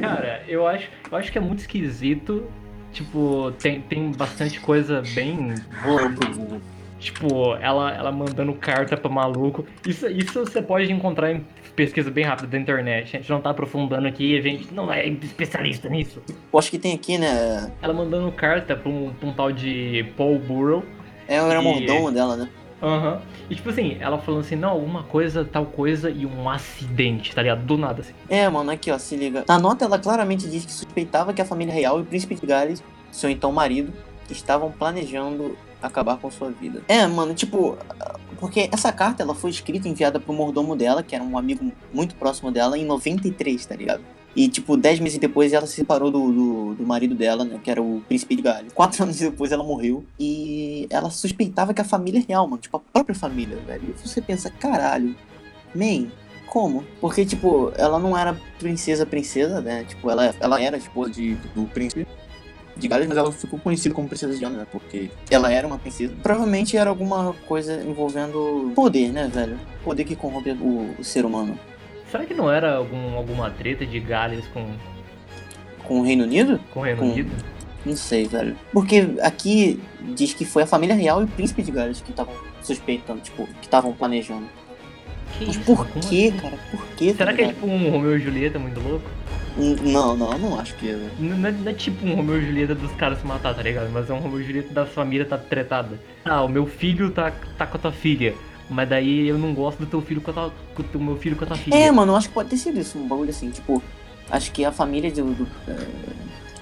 Speaker 3: Cara, eu acho, eu acho que é muito esquisito. Tipo, tem, tem bastante coisa bem.
Speaker 1: Vou pro Google.
Speaker 3: Tipo, ela, ela mandando carta pra maluco. Isso, isso você pode encontrar em pesquisa bem rápida da internet. A gente não tá aprofundando aqui, a gente não é especialista nisso.
Speaker 1: Eu acho que tem aqui, né?
Speaker 3: Ela mandando carta pra um, pra um tal de Paul Burrow.
Speaker 1: É, era
Speaker 3: E-
Speaker 1: mordomo dela, né?
Speaker 3: Aham. E tipo assim, ela falando assim, não, alguma coisa, tal coisa e um acidente, tá ligado? Do nada, assim.
Speaker 1: É, mano, aqui ó, se liga. Na nota ela claramente diz que suspeitava que a família real e o príncipe de Gales, seu então marido, estavam planejando acabar com sua vida. É, mano, tipo, porque essa carta ela foi escrita e enviada pro mordomo dela, que era um amigo muito próximo dela, em 93, tá ligado? E, tipo, 10 meses depois ela se separou do, do, do marido dela, né? Que era o príncipe de Gales. Quatro anos depois ela morreu. E ela suspeitava que a família real, mano, tipo, a própria família, velho. E você pensa, caralho, man, como? Porque, tipo, ela não era princesa, princesa, né? Tipo, ela, ela era esposa de, do príncipe de Gales, mas ela ficou conhecida como princesa Diana, né? Porque ela era uma princesa. Provavelmente era alguma coisa envolvendo poder, né, velho? Poder que corrompe o, o ser humano.
Speaker 3: Será que não era algum, alguma treta de Gales com,
Speaker 1: Com o Reino Unido?
Speaker 3: com o Reino
Speaker 1: Com-
Speaker 3: Unido?
Speaker 1: Não sei, velho. Porque aqui diz que foi a família real e o príncipe de Gales que estavam suspeitando, tipo, que estavam planejando.
Speaker 3: Que
Speaker 1: Mas
Speaker 3: isso,
Speaker 1: por
Speaker 3: como
Speaker 1: quê,
Speaker 3: assim?
Speaker 1: cara? Por?
Speaker 3: Será
Speaker 1: tá
Speaker 3: que é tipo um Romeu e Julieta muito louco?
Speaker 1: N- Não, não, não acho que.
Speaker 3: N- Não é, não é tipo um Romeu e Julieta dos caras se matar, tá ligado? Mas é um Romeu e Julieta da família tá tretada. Ah, o meu filho tá, tá com a tua filha. Mas daí eu não gosto do teu filho com a tua, com o meu filho com a tua filha.
Speaker 1: É, mano, eu acho que pode ter sido isso, um bagulho assim, tipo. Acho que a família do. do-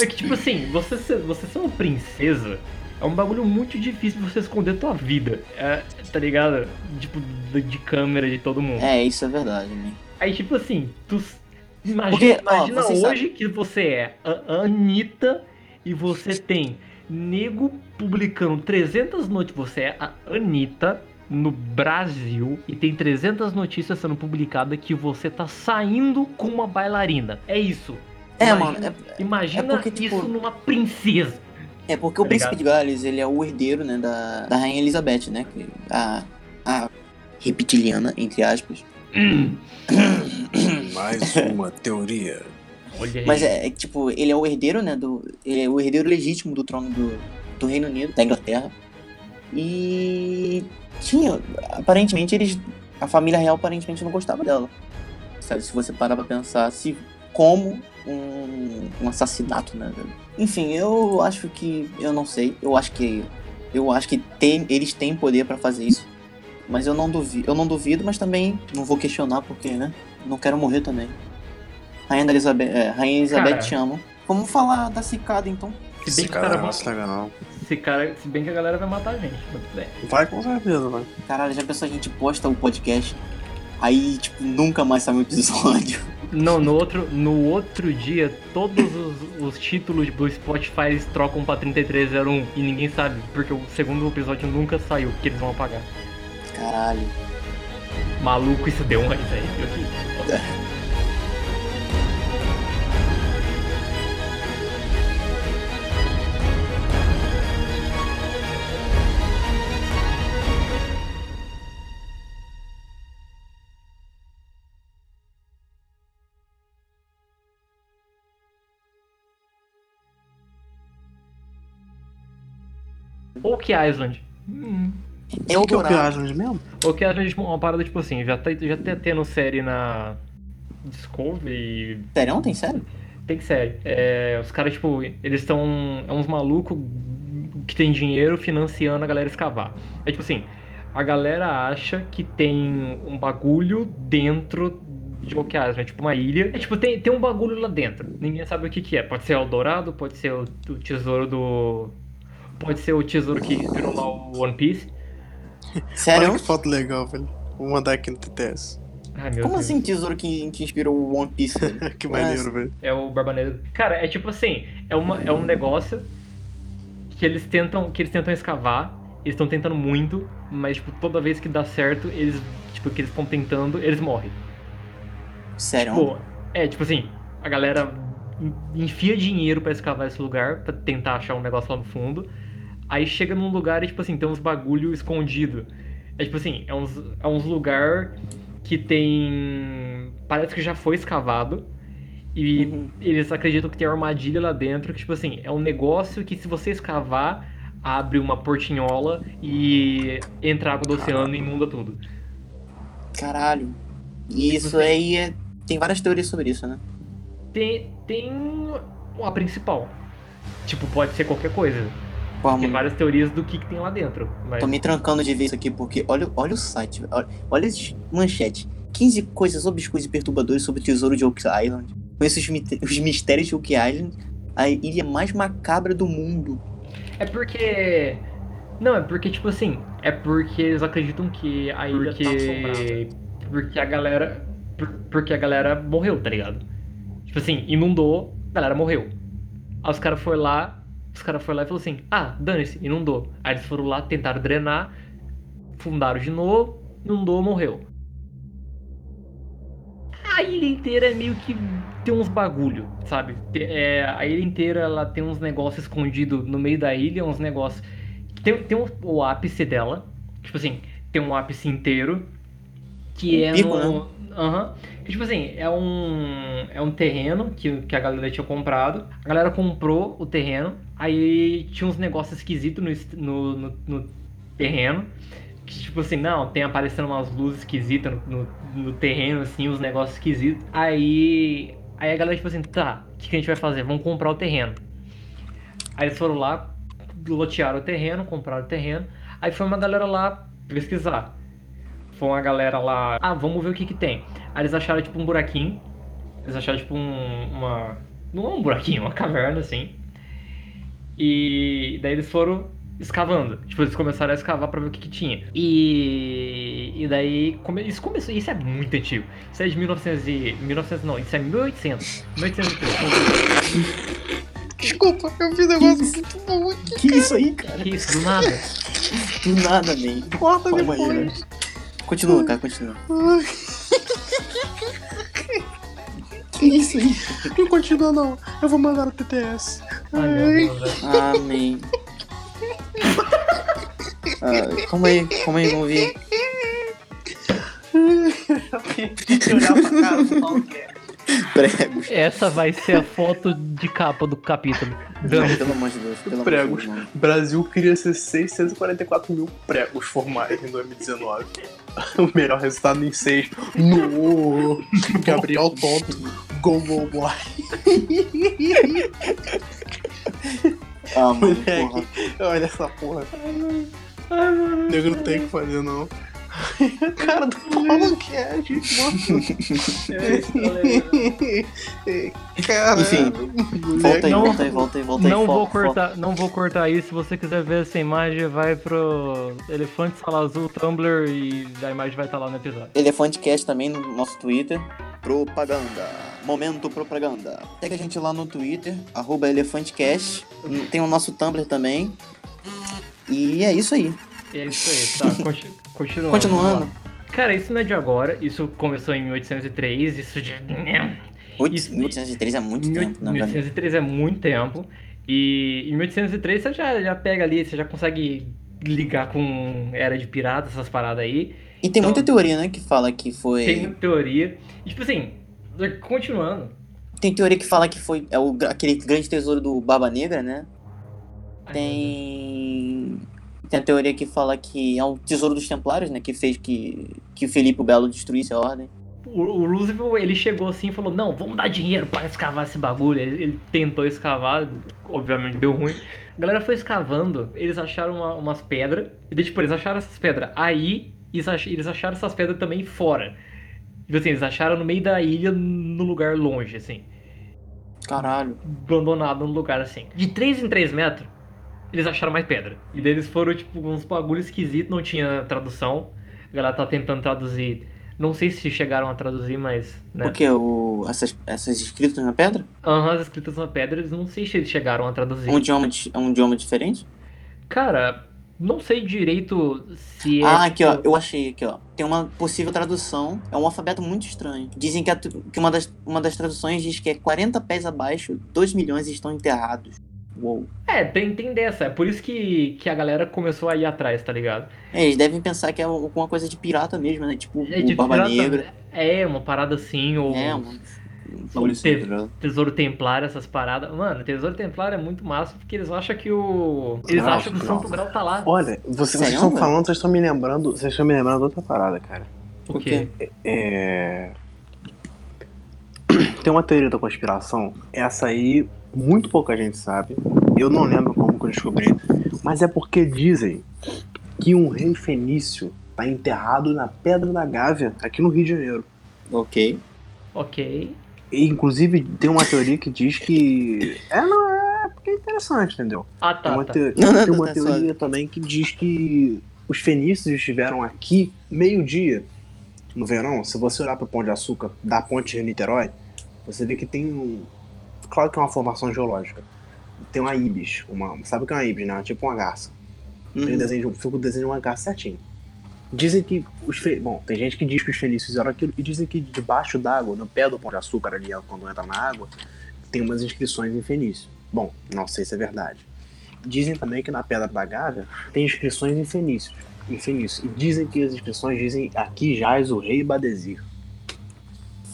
Speaker 3: É que, tipo assim, você ser, você ser uma princesa é um bagulho muito difícil de você esconder tua vida. É, tá ligado? Tipo, de, de câmera de todo mundo.
Speaker 1: É, isso é verdade, né?
Speaker 3: Aí, tipo assim, tu. Imagina,
Speaker 1: Porque, ó,
Speaker 3: imagina
Speaker 1: você
Speaker 3: hoje que você é a Anitta e você tem nego publicando 300 notícias. Você é a Anitta no Brasil e tem 300 notícias sendo publicadas que você tá saindo com uma bailarina. É isso.
Speaker 1: É,
Speaker 3: Imagina-
Speaker 1: mano, é,
Speaker 3: Imagina
Speaker 1: é porque, tipo,
Speaker 3: isso numa princesa.
Speaker 1: é porque o
Speaker 3: Tá
Speaker 1: príncipe
Speaker 3: ligado?
Speaker 1: de Gales, ele é o herdeiro, né, da, da rainha Elizabeth, né? que- A, a reptiliana, entre aspas.
Speaker 2: Mais uma teoria.
Speaker 3: Olha aí.
Speaker 1: Mas é, é, tipo, ele é o herdeiro, né? Do, ele é o herdeiro legítimo do trono do, do Reino Unido, da Inglaterra. E tinha, aparentemente eles. A família real aparentemente não gostava dela. Sabe, se você parar pra pensar se como um, um assassinato, né? Enfim, eu acho que. Eu não sei. Eu acho que. Eu acho que tem, eles têm poder pra fazer isso. Mas eu não duvido. Eu não duvido, mas também não vou questionar porque, né? Não quero morrer também. Rainha Elizabeth, é, Rainha Elizabeth
Speaker 3: Cara.
Speaker 1: te amo. Vamos falar da cicada então.
Speaker 3: se bem os
Speaker 2: cara
Speaker 3: caras
Speaker 2: não.
Speaker 3: Esse cara, se bem que a galera vai matar a gente.
Speaker 2: Vai com certeza, vai.
Speaker 1: Caralho, já pensou a gente posta o podcast, aí, tipo, nunca mais sai um episódio.
Speaker 3: Não, no outro, no outro dia, todos os, os títulos do Spotify eles trocam pra 3301 e ninguém sabe, porque o segundo episódio nunca saiu, que eles vão apagar.
Speaker 1: Caralho.
Speaker 3: Maluco, isso deu um aí, velho. Oak Island. Hum.
Speaker 1: É o
Speaker 2: O que é o. Piragem mesmo?
Speaker 3: Island é uma parada tipo assim, já tá, já tá tendo série na Discovery,
Speaker 1: Sério? Tem sério?
Speaker 3: Tem série. É, os caras, tipo, eles estão. É uns malucos que tem dinheiro financiando a galera escavar. É tipo assim, a galera acha que tem um bagulho dentro de Oak Island, tipo uma ilha. É tipo, tem, tem um bagulho lá dentro. Ninguém sabe o que, que é. Pode ser Eldorado, pode ser o, o tesouro do. Pode ser o tesouro que virou lá o One Piece.
Speaker 1: Sério?
Speaker 2: Olha que foto legal, velho. Vou mandar aqui no TTS.
Speaker 3: Ai, meu
Speaker 1: Como
Speaker 3: Deus.
Speaker 1: assim tesouro que, que inspirou o One Piece?
Speaker 2: que maneiro, velho.
Speaker 3: É o Barba Negra. Cara, é tipo assim, é, uma, é um negócio que eles tentam, que eles tentam escavar, eles estão tentando muito, mas tipo, toda vez que dá certo, eles, tipo, que eles estão tentando, eles morrem.
Speaker 1: Sério?
Speaker 3: Tipo, é, tipo assim, a galera en- enfia dinheiro pra escavar esse lugar, pra tentar achar um negócio lá no fundo. Aí chega num lugar e, tipo assim, tem uns bagulho escondido. É tipo assim, é uns, é uns lugar que tem. Parece que já foi escavado. E
Speaker 1: Uhum.
Speaker 3: eles acreditam que tem armadilha lá dentro, que, tipo assim, é um negócio que se você escavar, abre uma portinhola e entra água do oceano e inunda tudo.
Speaker 1: Caralho. E isso aí é... Tem várias teorias sobre isso, né?
Speaker 3: Tem, tem a principal. Tipo, pode ser qualquer coisa. Tem várias teorias do que, que tem lá dentro. Mas
Speaker 1: tô me trancando de ver isso aqui porque olha, olha o site, velho. olha, olha esse manchete. 15 coisas obscuras e perturbadoras sobre o tesouro de Oak Island. Conheça os, os mistérios de Oak Island, a ilha mais macabra do mundo.
Speaker 3: é porque. Não, é porque, tipo assim, é porque eles acreditam que a ilha
Speaker 1: Porque-
Speaker 3: tá assombrada. Porque a galera. por- Porque a galera morreu, tá ligado? Tipo assim, inundou, a galera morreu. Aí os caras foram lá, os caras foram lá e falaram assim, ah, dane-se, inundou. Aí eles foram lá, tentaram drenar, fundaram de novo, inundou, morreu. A ilha inteira é meio que tem uns bagulho, sabe? É, a ilha inteira ela tem uns negócios escondidos no meio da ilha, uns negócios. Tem, tem um- o ápice dela, tipo assim, tem um ápice inteiro que é
Speaker 1: pico,
Speaker 3: no. Aham. Que, Tipo assim, é um, é um terreno que, que a galera tinha comprado. A galera comprou o terreno, aí tinha uns negócios esquisitos no, no, no, no terreno. Que tipo assim, não, tem aparecendo umas luzes esquisitas no, no, no terreno, assim, uns negócios esquisitos. Aí Aí a galera, tipo assim, tá, o que, que a gente vai fazer? Vamos comprar o terreno. Aí eles foram lá, lotearam o terreno, compraram o terreno. Aí foi uma galera lá pesquisar. Foi uma galera lá, ah, vamos ver o que que tem. Aí eles acharam, tipo, um buraquinho. Eles acharam, tipo, um, uma... Não é um buraquinho, uma caverna, assim. E daí eles foram escavando. Tipo, eles começaram a escavar pra ver o que, que tinha. E, e daí, come... isso começou. Isso é muito antigo. Isso é de 1900 e. 1900 não, isso é 1800. 1803.
Speaker 2: Desculpa, eu vi um negócio muito bom aqui.
Speaker 1: Que isso aí, cara?
Speaker 3: Que isso, do nada.
Speaker 1: Do nada, man.
Speaker 2: Corta depois.
Speaker 1: né? Continua, cara, continua. Que isso aí?
Speaker 2: Não continua não. Eu vou mandar no TTS.
Speaker 3: Ai, meu Deus, velho.
Speaker 1: Amém. Ah, calma aí, calma aí, vamos ver.
Speaker 2: Tem que olhar pra cara do Paulo Guedes.
Speaker 1: Pregos.
Speaker 3: Essa vai ser a foto de capa do capítulo.
Speaker 1: Não, pelo amor de Deus, pelo amor
Speaker 2: Pregos.
Speaker 1: de Deus. mano.
Speaker 2: Brasil queria ser 644 mil pregos formais em 2019. O melhor resultado em 6. No Gabriel Tonto. Go, go, boy.
Speaker 1: Ah, mano, porra.
Speaker 2: Moleque, olha essa porra. O nego não tem o que fazer, não. Cara do Paulo Guedes, mano. Cara,
Speaker 1: Enfim, Volta aí,
Speaker 3: Não-
Speaker 1: volta aí, volta aí, volta aí.
Speaker 3: Não
Speaker 1: foco,
Speaker 3: vou
Speaker 1: foco.
Speaker 3: cortar, não vou cortar aí. Se você quiser ver essa imagem, vai pro Elefante Sala Azul Tumblr e a imagem vai estar lá no episódio.
Speaker 1: Elefante Cast também no nosso Twitter. Propaganda. Momento propaganda. Segue a gente lá no Twitter, arroba ElefanteCast. Tem o nosso Tumblr também. E é isso aí.
Speaker 3: E é isso aí, tá? Conti- Continuando.
Speaker 1: Continuando.
Speaker 3: Cara, isso não é de agora. Isso começou em 1803. Isso de.
Speaker 1: Oito-
Speaker 3: Isso-
Speaker 1: 1803 é muito
Speaker 3: Mil-
Speaker 1: tempo, na verdade.
Speaker 3: 1803 é muito tempo. E em 1803 você já, já pega ali, você já consegue ligar com era de pirata, essas paradas aí.
Speaker 1: E tem
Speaker 3: Então-
Speaker 1: muita teoria, né, que fala que foi.
Speaker 3: Tem muita teoria. E, tipo assim, continuando.
Speaker 1: Tem teoria que fala que foi é o, aquele grande tesouro do Barba Negra, né? Tem. Tem a teoria que fala que é um tesouro dos Templários, né? Que fez que, que o Felipe o Belo destruísse a ordem.
Speaker 3: O, o Roosevelt, ele chegou assim e falou, não, vamos dar dinheiro para escavar esse bagulho. Ele, ele tentou escavar, obviamente deu ruim. A galera foi escavando, eles acharam uma- umas pedras, e daí, tipo, eles acharam essas pedras aí, e eles ach- eles acharam essas pedras também fora. Tipo assim, eles acharam no meio da ilha, no lugar longe, assim.
Speaker 1: Caralho.
Speaker 3: Abandonado num lugar assim. De 3 em 3 metros, eles acharam mais pedra. E daí eles foram, tipo, uns bagulho esquisito, não tinha tradução. A galera tá tentando traduzir. Não sei se chegaram a traduzir, mas. Né?
Speaker 1: O que? O, essas, essas escritas na pedra?
Speaker 3: Aham, as escritas na pedra, eles não sei se eles chegaram a traduzir.
Speaker 1: Um idioma, di- um idioma diferente?
Speaker 3: Cara, não sei direito se é.
Speaker 1: Ah, aqui ó,
Speaker 3: tipo,
Speaker 1: eu achei aqui ó. Tem uma possível tradução. É um alfabeto muito estranho. Dizem que, a que uma, das, uma das traduções diz que é 40 pés abaixo, 2 milhões estão enterrados. Uou.
Speaker 3: É, tem, tem dessa. É por isso que, que a galera começou a ir atrás, tá ligado?
Speaker 1: É, eles devem pensar que é alguma coisa de pirata mesmo, né? Tipo
Speaker 3: É
Speaker 1: o Barba
Speaker 3: pirata-
Speaker 1: Negra.
Speaker 3: É, uma parada assim, ou
Speaker 1: É, um, um bagulho assim, tá?
Speaker 3: Tesouro Templário, essas paradas. Mano, Tesouro Templário é muito massa porque eles acham que o. Eles
Speaker 2: Grau,
Speaker 3: acham que o. Santo Grau tá lá.
Speaker 2: Olha, vocês, estão falando, vocês estão me lembrando. Vocês estão me lembrando de outra parada, cara.
Speaker 3: O quê?
Speaker 2: É. Tem uma teoria da conspiração. Essa aí, muito pouca gente sabe. Eu não lembro como que eu descobri. Mas é porque dizem que um rei fenício tá enterrado na Pedra da Gávea, aqui no Rio de Janeiro.
Speaker 1: Ok.
Speaker 3: Ok.
Speaker 2: E, inclusive, tem uma teoria que diz que. É, não, é porque é interessante, entendeu?
Speaker 3: Ah,
Speaker 2: Tem
Speaker 3: tá,
Speaker 2: uma,
Speaker 3: tá.
Speaker 2: teo-
Speaker 1: Não, não,
Speaker 2: tem uma
Speaker 1: tá
Speaker 2: teoria também que diz que os fenícios estiveram aqui meio-dia no verão. Se você olhar para o Pão de Açúcar da ponte de Niterói, você vê que tem um. Claro que é uma formação geológica. Tem uma ibis. Uma, sabe o que é uma ibis, né? Tipo uma garça. Tem o
Speaker 1: Uhum.
Speaker 2: desenho, fica o desenho de uma garça certinho. Dizem que os fe... Bom, tem gente que diz que os fenícios fizeram aquilo e dizem que debaixo d'água, no pé do Pão de Açúcar ali, quando entra na água, tem umas inscrições em fenício. Bom, não sei se é verdade. Dizem também que na Pedra da Gávea tem inscrições em fenícios. Em fenício. E dizem que as inscrições dizem aqui jaz o rei Badesir.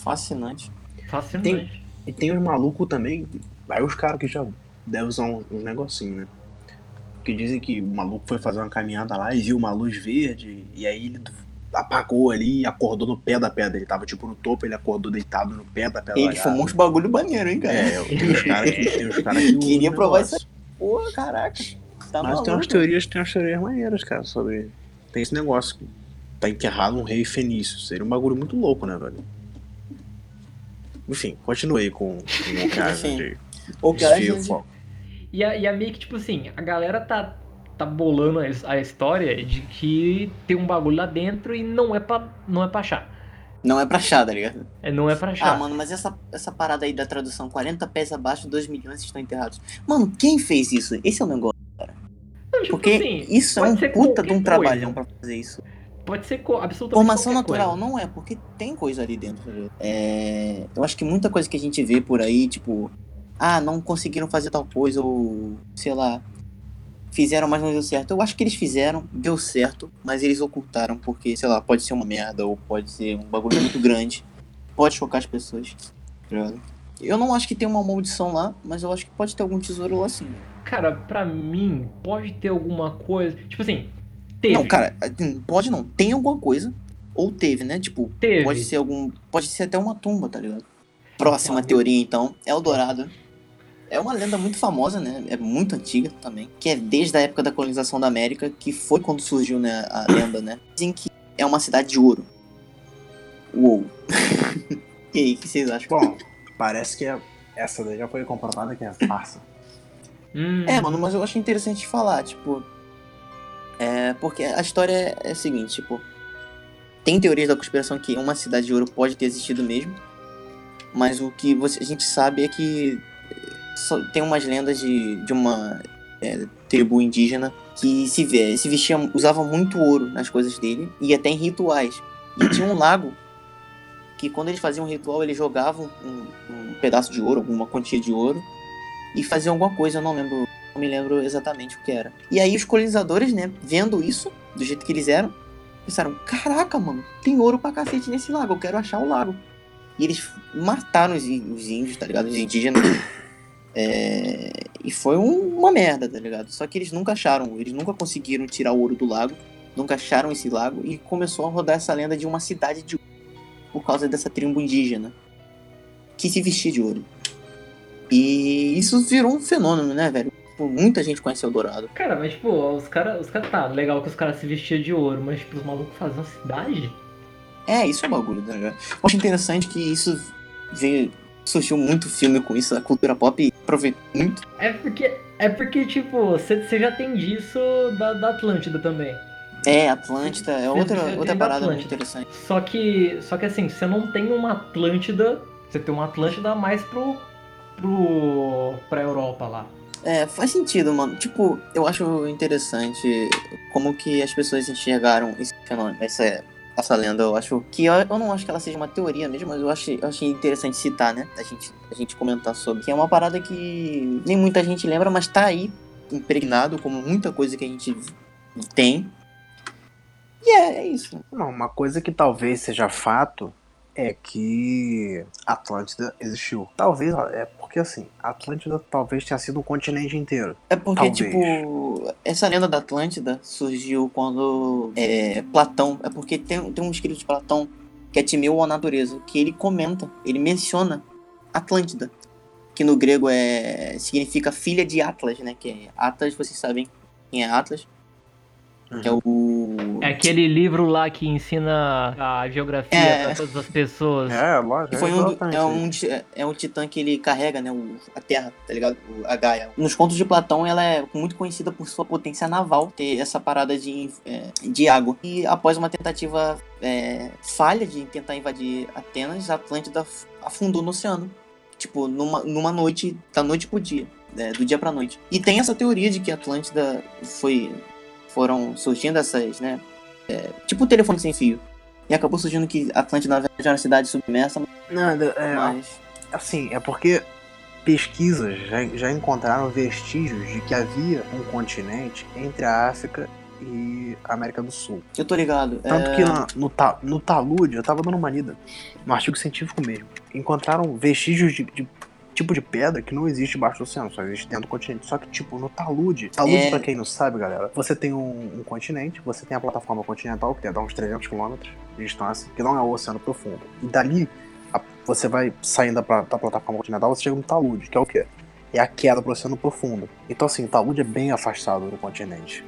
Speaker 1: Fascinante.
Speaker 3: Fascinante.
Speaker 2: E tem uns malucos também, aí os caras que já devem usar uns, uns negocinhos, né? Que dizem que o maluco foi fazer uma caminhada lá e viu uma luz verde, e aí ele apagou ali e acordou no pé da pedra. Ele tava tipo no topo, ele acordou deitado no pé da pedra.
Speaker 1: Ele fumou uns bagulho maneiro, hein, cara?
Speaker 2: É, tem uns caras que, tem cara que
Speaker 1: Queria provar
Speaker 2: negócio.
Speaker 1: isso Pô, caraca. Tá
Speaker 2: Mas tem umas
Speaker 1: maluco.
Speaker 2: teorias, tem umas teorias maneiras, cara, sobre. Tem esse negócio tá enterrado um rei fenício. Seria um bagulho muito louco, né, velho? Enfim, continue aí com, com o caso de
Speaker 1: O cara,
Speaker 2: desvio.
Speaker 3: E a, e a meio que, tipo assim, a galera tá, tá bolando a, a história de que tem um bagulho lá dentro e não é pra, não é pra achar.
Speaker 1: não é pra achar, tá ligado?
Speaker 3: É, não é pra achar.
Speaker 1: Ah, mano, mas essa, essa parada aí da tradução, 40 pés abaixo, 2 milhões estão enterrados. Mano, quem fez isso? Esse é o negócio.
Speaker 3: Não, tipo
Speaker 1: Porque
Speaker 3: assim,
Speaker 1: isso é um puta de um
Speaker 3: qualquer
Speaker 1: trabalhão
Speaker 3: coisa.
Speaker 1: pra fazer isso.
Speaker 3: Pode ser absolutamente
Speaker 1: Formação natural,
Speaker 3: coisa.
Speaker 1: não é, porque tem coisa ali dentro. ligado? É, eu acho que muita coisa que a gente vê por aí, tipo, ah, não conseguiram fazer tal coisa, ou sei lá, fizeram, mas não deu certo. Eu acho que eles fizeram, deu certo, mas eles ocultaram, porque, sei lá, pode ser uma merda, ou pode ser um bagulho muito grande, pode chocar as pessoas. tá? Eu não acho que tem uma maldição lá, mas eu acho que pode ter algum tesouro lá sim.
Speaker 3: Cara, pra mim, pode ter alguma coisa. Tipo assim, teve.
Speaker 1: Não, cara, assim, pode não. Tem alguma coisa, ou teve, né? Tipo,
Speaker 3: teve.
Speaker 1: Pode ser algum. Pode ser até uma tumba, tá ligado? Próxima
Speaker 3: Então,
Speaker 1: teoria, então, Eldorado. É uma lenda muito famosa, né? É muito antiga também. Que é desde a época da colonização da América, que foi quando surgiu né, a lenda, né? Dizem que é uma cidade de ouro. Uou. e aí, o que vocês acham?
Speaker 2: Bom, parece que é- essa daí já foi comprovada que é farsa.
Speaker 3: Hum,
Speaker 1: É, mano, mas eu acho interessante falar, tipo. É, porque a história é, a seguinte, tipo. Tem teorias da conspiração que uma cidade de ouro pode ter existido mesmo. Mas o que você- a gente sabe é que eh, só- tem umas lendas de, de uma é, tribo indígena que se, se vestia, usava muito ouro nas coisas dele e até em rituais. E tinha um lago que quando eles faziam um ritual, eles jogavam um, um pedaço de ouro, alguma quantia de ouro, e faziam alguma coisa, eu não lembro, não me lembro exatamente o que era. E aí os colonizadores, né, vendo isso, do jeito que eles eram, pensaram, caraca, mano, tem ouro pra cacete nesse lago, eu quero achar o lago. E eles mataram os índios, tá ligado? Os indígenas. É, E foi um- uma merda, tá ligado? Só que eles nunca acharam, eles nunca conseguiram tirar o ouro do lago, nunca acharam esse lago, e começou a rodar essa lenda de uma cidade de ouro, por causa dessa tribo indígena, que se vestia de ouro. E isso virou um fenômeno, né, velho? Tipo, Muita gente conhece Eldorado.
Speaker 3: Cara, mas tipo, os caras. Os cara, tá, legal que os caras se vestiam de ouro, mas tipo, os malucos faziam cidade?
Speaker 1: É, isso é bagulho, tá ligado? Eu acho interessante que isso veio, surgiu muito filme com isso, a cultura pop aproveitou muito.
Speaker 3: É porque. É porque, tipo, você já tem disso da, da Atlântida também.
Speaker 1: É, Atlântida é outra, outra
Speaker 3: da
Speaker 1: parada muito interessante.
Speaker 3: Só que. Só que assim, você não tem uma Atlântida. Você tem uma Atlântida mais pro. Pro. pra Europa lá.
Speaker 1: É, faz sentido, mano. Tipo, eu acho interessante como que as pessoas enxergaram esse fenômeno, essa, essa lenda. Eu acho que eu, eu não acho que ela seja uma teoria mesmo, mas eu achei, eu achei interessante citar, né? A gente, a gente comentar sobre. Que é uma parada que nem muita gente lembra, mas tá aí, impregnado, como muita coisa que a gente tem. E é, é isso.
Speaker 2: Não, uma coisa que talvez seja fato é que Atlântida existiu. Talvez, é porque assim, Atlântida talvez tenha sido um continente inteiro.
Speaker 1: É porque,
Speaker 2: Talvez.
Speaker 1: tipo, essa lenda da Atlântida surgiu quando é, Platão. É porque tem, tem um escrito de Platão que é Timeu a Natureza, que ele comenta, ele menciona Atlântida, que no grego é significa filha de Atlas, né? Que é Atlas, vocês sabem quem é Atlas? Que é o.
Speaker 3: É aquele livro lá que ensina a geografia
Speaker 1: É.
Speaker 3: pra todas as pessoas.
Speaker 2: É, lógico.
Speaker 1: Foi um, é, um, ti- é um titã que ele carrega, né? O, a Terra, tá ligado? O- a Gaia. Nos contos de Platão, ela é muito conhecida por sua potência naval, ter essa parada de, é, de água. E após uma tentativa é, falha de tentar invadir Atenas, a Atlântida af- afundou no oceano. Tipo, numa, numa noite, da noite pro dia. é, do dia pra noite. E tem essa teoria de que a Atlântida foi. Foram surgindo essas, né? é, tipo o telefone sem fio. E acabou surgindo que Atlântida, na verdade, era uma cidade submersa,
Speaker 2: Nada, é,
Speaker 1: mas.
Speaker 2: assim, é porque pesquisas já, já encontraram vestígios de que havia um continente entre a África e a América do Sul.
Speaker 1: Eu tô ligado.
Speaker 2: Tanto
Speaker 1: é,
Speaker 2: que na- no, Ta- no Talude, eu tava dando uma lida, no artigo científico mesmo, encontraram vestígios de, de tipo de pedra que não existe embaixo do oceano, só existe dentro do continente. Só que, tipo, no talude. Talude,
Speaker 1: É.
Speaker 2: pra quem não sabe, galera, você tem um, um continente, você tem a plataforma continental, que deve dar uns 300 km de distância, que não é o oceano profundo. E dali, a- você vai saindo da, da plataforma continental, você chega no talude, que é o quê? É a queda pro oceano profundo. Então, assim, o talude é bem afastado do continente.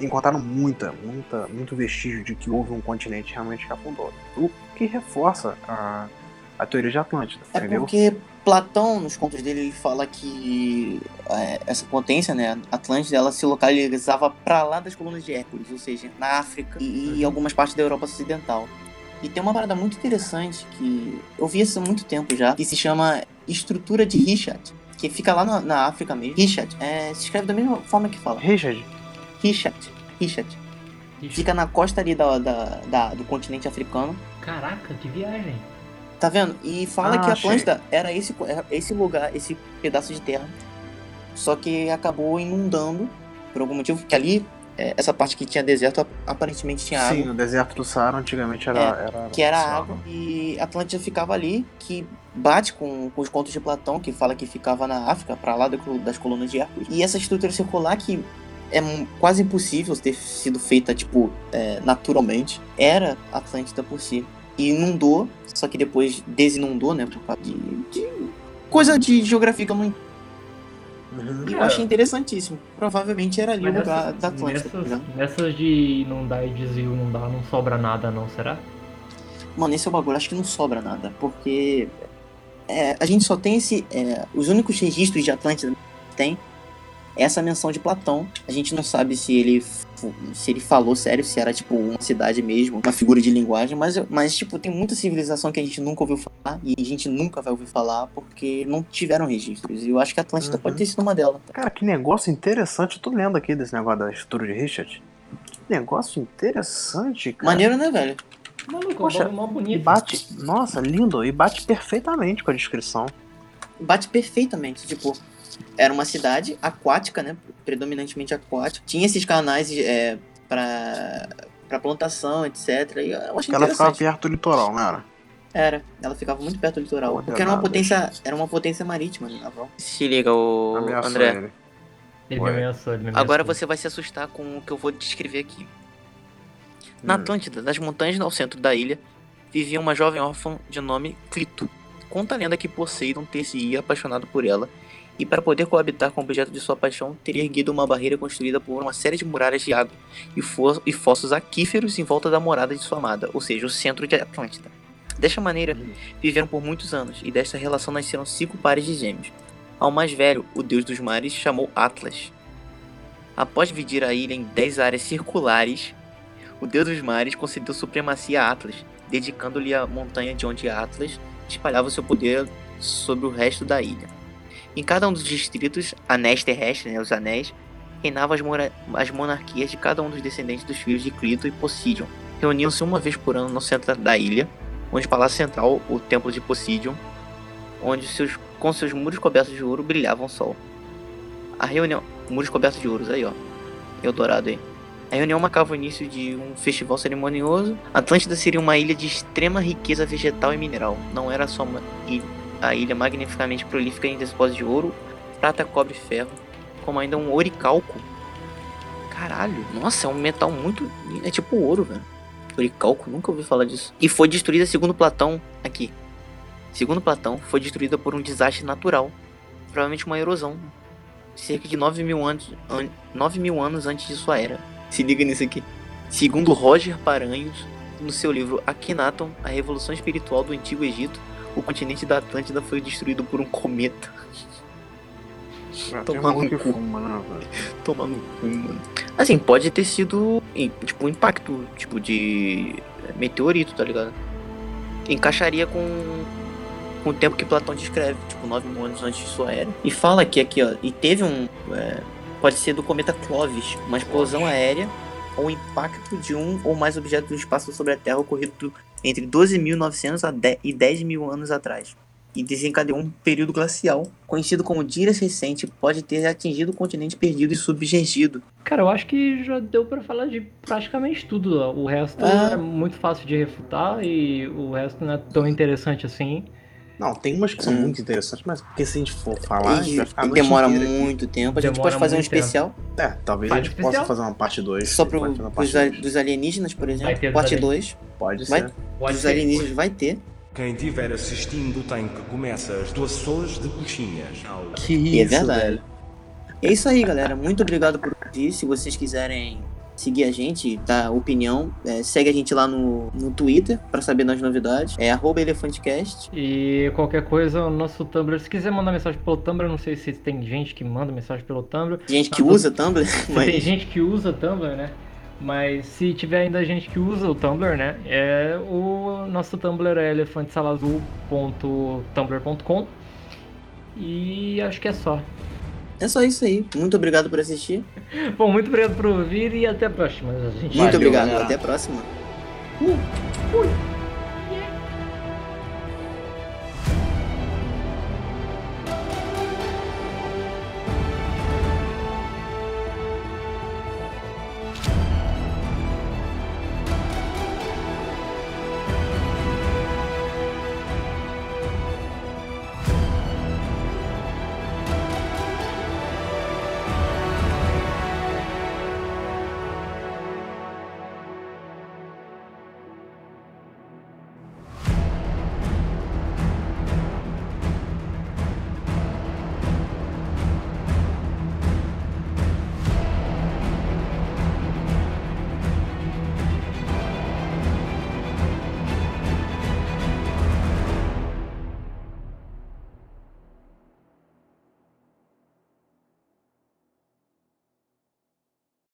Speaker 2: Encontraram muita, muita, muito vestígio de que houve um continente realmente que afundou. O que reforça a, a teoria de Atlântida,
Speaker 1: É
Speaker 2: entendeu?
Speaker 1: porque Platão, nos contos dele, ele fala que é, essa potência, né, Atlântida, ela se localizava para lá das colunas de Hércules, ou seja, na África e, e algumas partes da Europa Ocidental. E tem uma parada muito interessante que eu vi isso há muito tempo já, que se chama estrutura de Richard, que fica lá na, na África mesmo. Richard, é, se escreve da mesma forma que fala.
Speaker 2: Richard,
Speaker 1: Richard, Richard.
Speaker 3: Ixi,
Speaker 1: Fica na costa ali da, da- da- do continente africano.
Speaker 3: Caraca, que viagem.
Speaker 1: Tá vendo? E fala
Speaker 2: Ah,
Speaker 1: que a
Speaker 2: achei.
Speaker 1: Atlântida era esse, era esse lugar, esse pedaço de terra. Só que acabou inundando por algum motivo. Que ali, é, essa parte que tinha deserto, ap- aparentemente tinha
Speaker 2: sim,
Speaker 1: água.
Speaker 2: no deserto do Saara antigamente era.
Speaker 1: É,
Speaker 2: era
Speaker 1: Que era água. E Atlântida ficava ali, que bate com, com os contos de Platão, que fala que ficava na África, pra lá col- das colunas de Hércules. E essa estrutura circular que é quase impossível ter sido feita, tipo, é, naturalmente, era Atlântida por si. E inundou, só que depois desinundou, né, por causa de, de coisa de geografia que eu não
Speaker 2: Uhum.
Speaker 1: e eu
Speaker 3: É.
Speaker 1: achei interessantíssimo. Provavelmente era ali
Speaker 3: Mas
Speaker 1: o lugar da Atlântida.
Speaker 3: nessas, nessas de inundar e desvio não dá, não sobra nada não, será?
Speaker 1: Mano, esse é o bagulho, acho que não sobra nada, porque é, a gente só tem esse. é, os únicos registros de Atlântida que tem é essa menção de Platão. A gente não sabe se ele se ele falou sério, se era tipo uma cidade mesmo, uma figura de linguagem, mas, mas tipo, tem muita civilização que a gente nunca ouviu falar e a gente nunca vai ouvir falar porque não tiveram registros. E eu acho que a Atlântida
Speaker 2: Uhum.
Speaker 1: pode ter sido uma delas.
Speaker 2: Cara, que negócio interessante. Eu tô lendo aqui desse negócio da estrutura de Richard. Que negócio interessante, cara.
Speaker 1: Maneiro, né, velho?
Speaker 3: Maluco,
Speaker 2: Poxa,
Speaker 3: é um mó
Speaker 2: E
Speaker 3: bonito.
Speaker 2: bate. Nossa, lindo. E bate perfeitamente com a descrição.
Speaker 1: bate perfeitamente. Tipo, era uma cidade aquática, né? Predominantemente aquática. Tinha esses canais é, pra, pra plantação, etc. E eu achei
Speaker 2: Ela ficava perto do litoral, né? Era?
Speaker 1: Era, ela ficava muito perto do litoral. Porque era uma potência. Era uma potência marítima, né, naval. Se liga, o
Speaker 2: Ameaçou
Speaker 1: André.
Speaker 2: ele.
Speaker 3: Ele me ameaçou, ele me ameaçou.
Speaker 1: Agora você vai se assustar com o que eu vou descrever aqui. Na
Speaker 2: Hum.
Speaker 1: Atlântida, das montanhas ao centro da ilha, vivia uma jovem órfã de nome Clito. Conta a lenda que Poseidon ter-se-ia apaixonado por ela, e para poder coabitar com o objeto de sua paixão, teria erguido uma barreira construída por uma série de muralhas de água e, fo e fossos aquíferos em volta da morada de sua amada, ou seja, o centro de Atlântida. Desta maneira,
Speaker 2: Uhum.
Speaker 1: viveram por muitos anos, e desta relação nasceram cinco pares de gêmeos. Ao mais velho, o deus dos mares, chamou Atlas. Após dividir a ilha em 10 áreas circulares, o deus dos mares concedeu supremacia a Atlas, dedicando-lhe a montanha de onde Atlas espalhava seu poder sobre o resto da ilha. Em cada um dos distritos, anéis terrestres, né, os anéis, reinavam as, as monarquias de cada um dos descendentes dos filhos de Clito e Poseidon. Reuniam-se uma vez por ano no centro da ilha, onde o palácio central, o templo de Poseidon, onde seus, com seus muros cobertos de ouro brilhavam o sol. A reunião. Muros cobertos de ouros, aí ó. Eldorado aí. A reunião marcava o início de um festival cerimonioso. Atlântida seria uma ilha de extrema riqueza vegetal e mineral. Não era só uma ilha, a ilha magnificamente prolífica em depósitos de ouro, prata, cobre e ferro, como ainda um oricalco. Caralho, nossa, é um metal muito. É tipo ouro, velho. Oricalco, nunca ouvi falar disso. E foi destruída, segundo Platão, aqui. Segundo Platão, foi destruída por um desastre natural. Provavelmente uma erosão. Cerca de 9 mil anos, an 9 mil anos antes de sua era. Se liga nisso aqui. Segundo Roger Paranhos, no seu livro Akhenaton, a Revolução Espiritual do Antigo Egito, o continente da Atlântida foi destruído por um cometa.
Speaker 2: Tem
Speaker 1: Tomar no cu.
Speaker 2: fuma, né?
Speaker 1: Tomar no cu, mano. Assim, pode ter sido, tipo, um impacto, tipo, de meteorito, tá ligado? Encaixaria com, com o tempo que Platão descreve, tipo, 9 mil anos antes de sua era. E fala que aqui, ó, e teve um, é, pode ser do cometa Clovis, uma explosão aérea ou impacto de um ou mais objetos do espaço sobre a Terra ocorrido entre 12.900 a 10 e 10 mil anos atrás. E desencadeou um período glacial, conhecido como Dias Recente, pode ter atingido o continente perdido e submergido.
Speaker 3: Cara, eu acho que já deu pra falar de praticamente tudo. ó. O resto
Speaker 1: Ah.
Speaker 3: é muito fácil de refutar e o resto não é tão interessante assim.
Speaker 2: Não, tem umas que são
Speaker 1: Hum.
Speaker 2: muito interessantes, mas porque se a gente for falar, a gente
Speaker 1: E,
Speaker 2: vai ficar a
Speaker 1: e
Speaker 2: noite
Speaker 1: demora
Speaker 2: inteira
Speaker 1: muito tempo. A gente
Speaker 3: Demora
Speaker 1: pode fazer um
Speaker 3: muito tempo.
Speaker 1: especial
Speaker 2: É, talvez
Speaker 3: Faz
Speaker 2: a gente
Speaker 3: especial.
Speaker 2: possa fazer uma parte 2.
Speaker 1: só pro, pros a- dos alienígenas, por exemplo.
Speaker 3: ter dos
Speaker 1: Parte
Speaker 3: alienígenas.
Speaker 1: 2.
Speaker 2: Pode
Speaker 1: Vai-
Speaker 2: ser.
Speaker 3: Pode
Speaker 1: Dos
Speaker 3: ser.
Speaker 1: alienígenas vai ter.
Speaker 5: Quem estiver assistindo tem que começar as doações de coxinhas.
Speaker 2: Que
Speaker 1: E é
Speaker 2: isso,
Speaker 1: verdade.
Speaker 2: velho.
Speaker 1: É isso aí, galera. Muito obrigado por ouvir. Se vocês quiserem seguir a gente, dar opinião, é, segue a gente lá no, no Twitter pra saber das novidades. É arroba elefantecast.
Speaker 3: E qualquer coisa, o nosso Tumblr. Se quiser mandar mensagem pelo Tumblr, não sei se tem gente que manda mensagem pelo Tumblr.
Speaker 1: Gente que
Speaker 3: Tá,
Speaker 1: usa Tumblr,
Speaker 3: Se tem
Speaker 1: mas
Speaker 3: gente que usa Tumblr, né? Mas se tiver ainda gente que usa o Tumblr, né? É, o nosso Tumblr é elefantesalazul.tumblr.com. E acho que é só.
Speaker 1: É só isso aí. Muito obrigado por assistir.
Speaker 3: Bom, muito obrigado por ouvir e até a próxima. Gente.
Speaker 1: Muito
Speaker 2: Valeu,
Speaker 1: obrigado.
Speaker 2: galera.
Speaker 1: Até a próxima.
Speaker 3: Fui.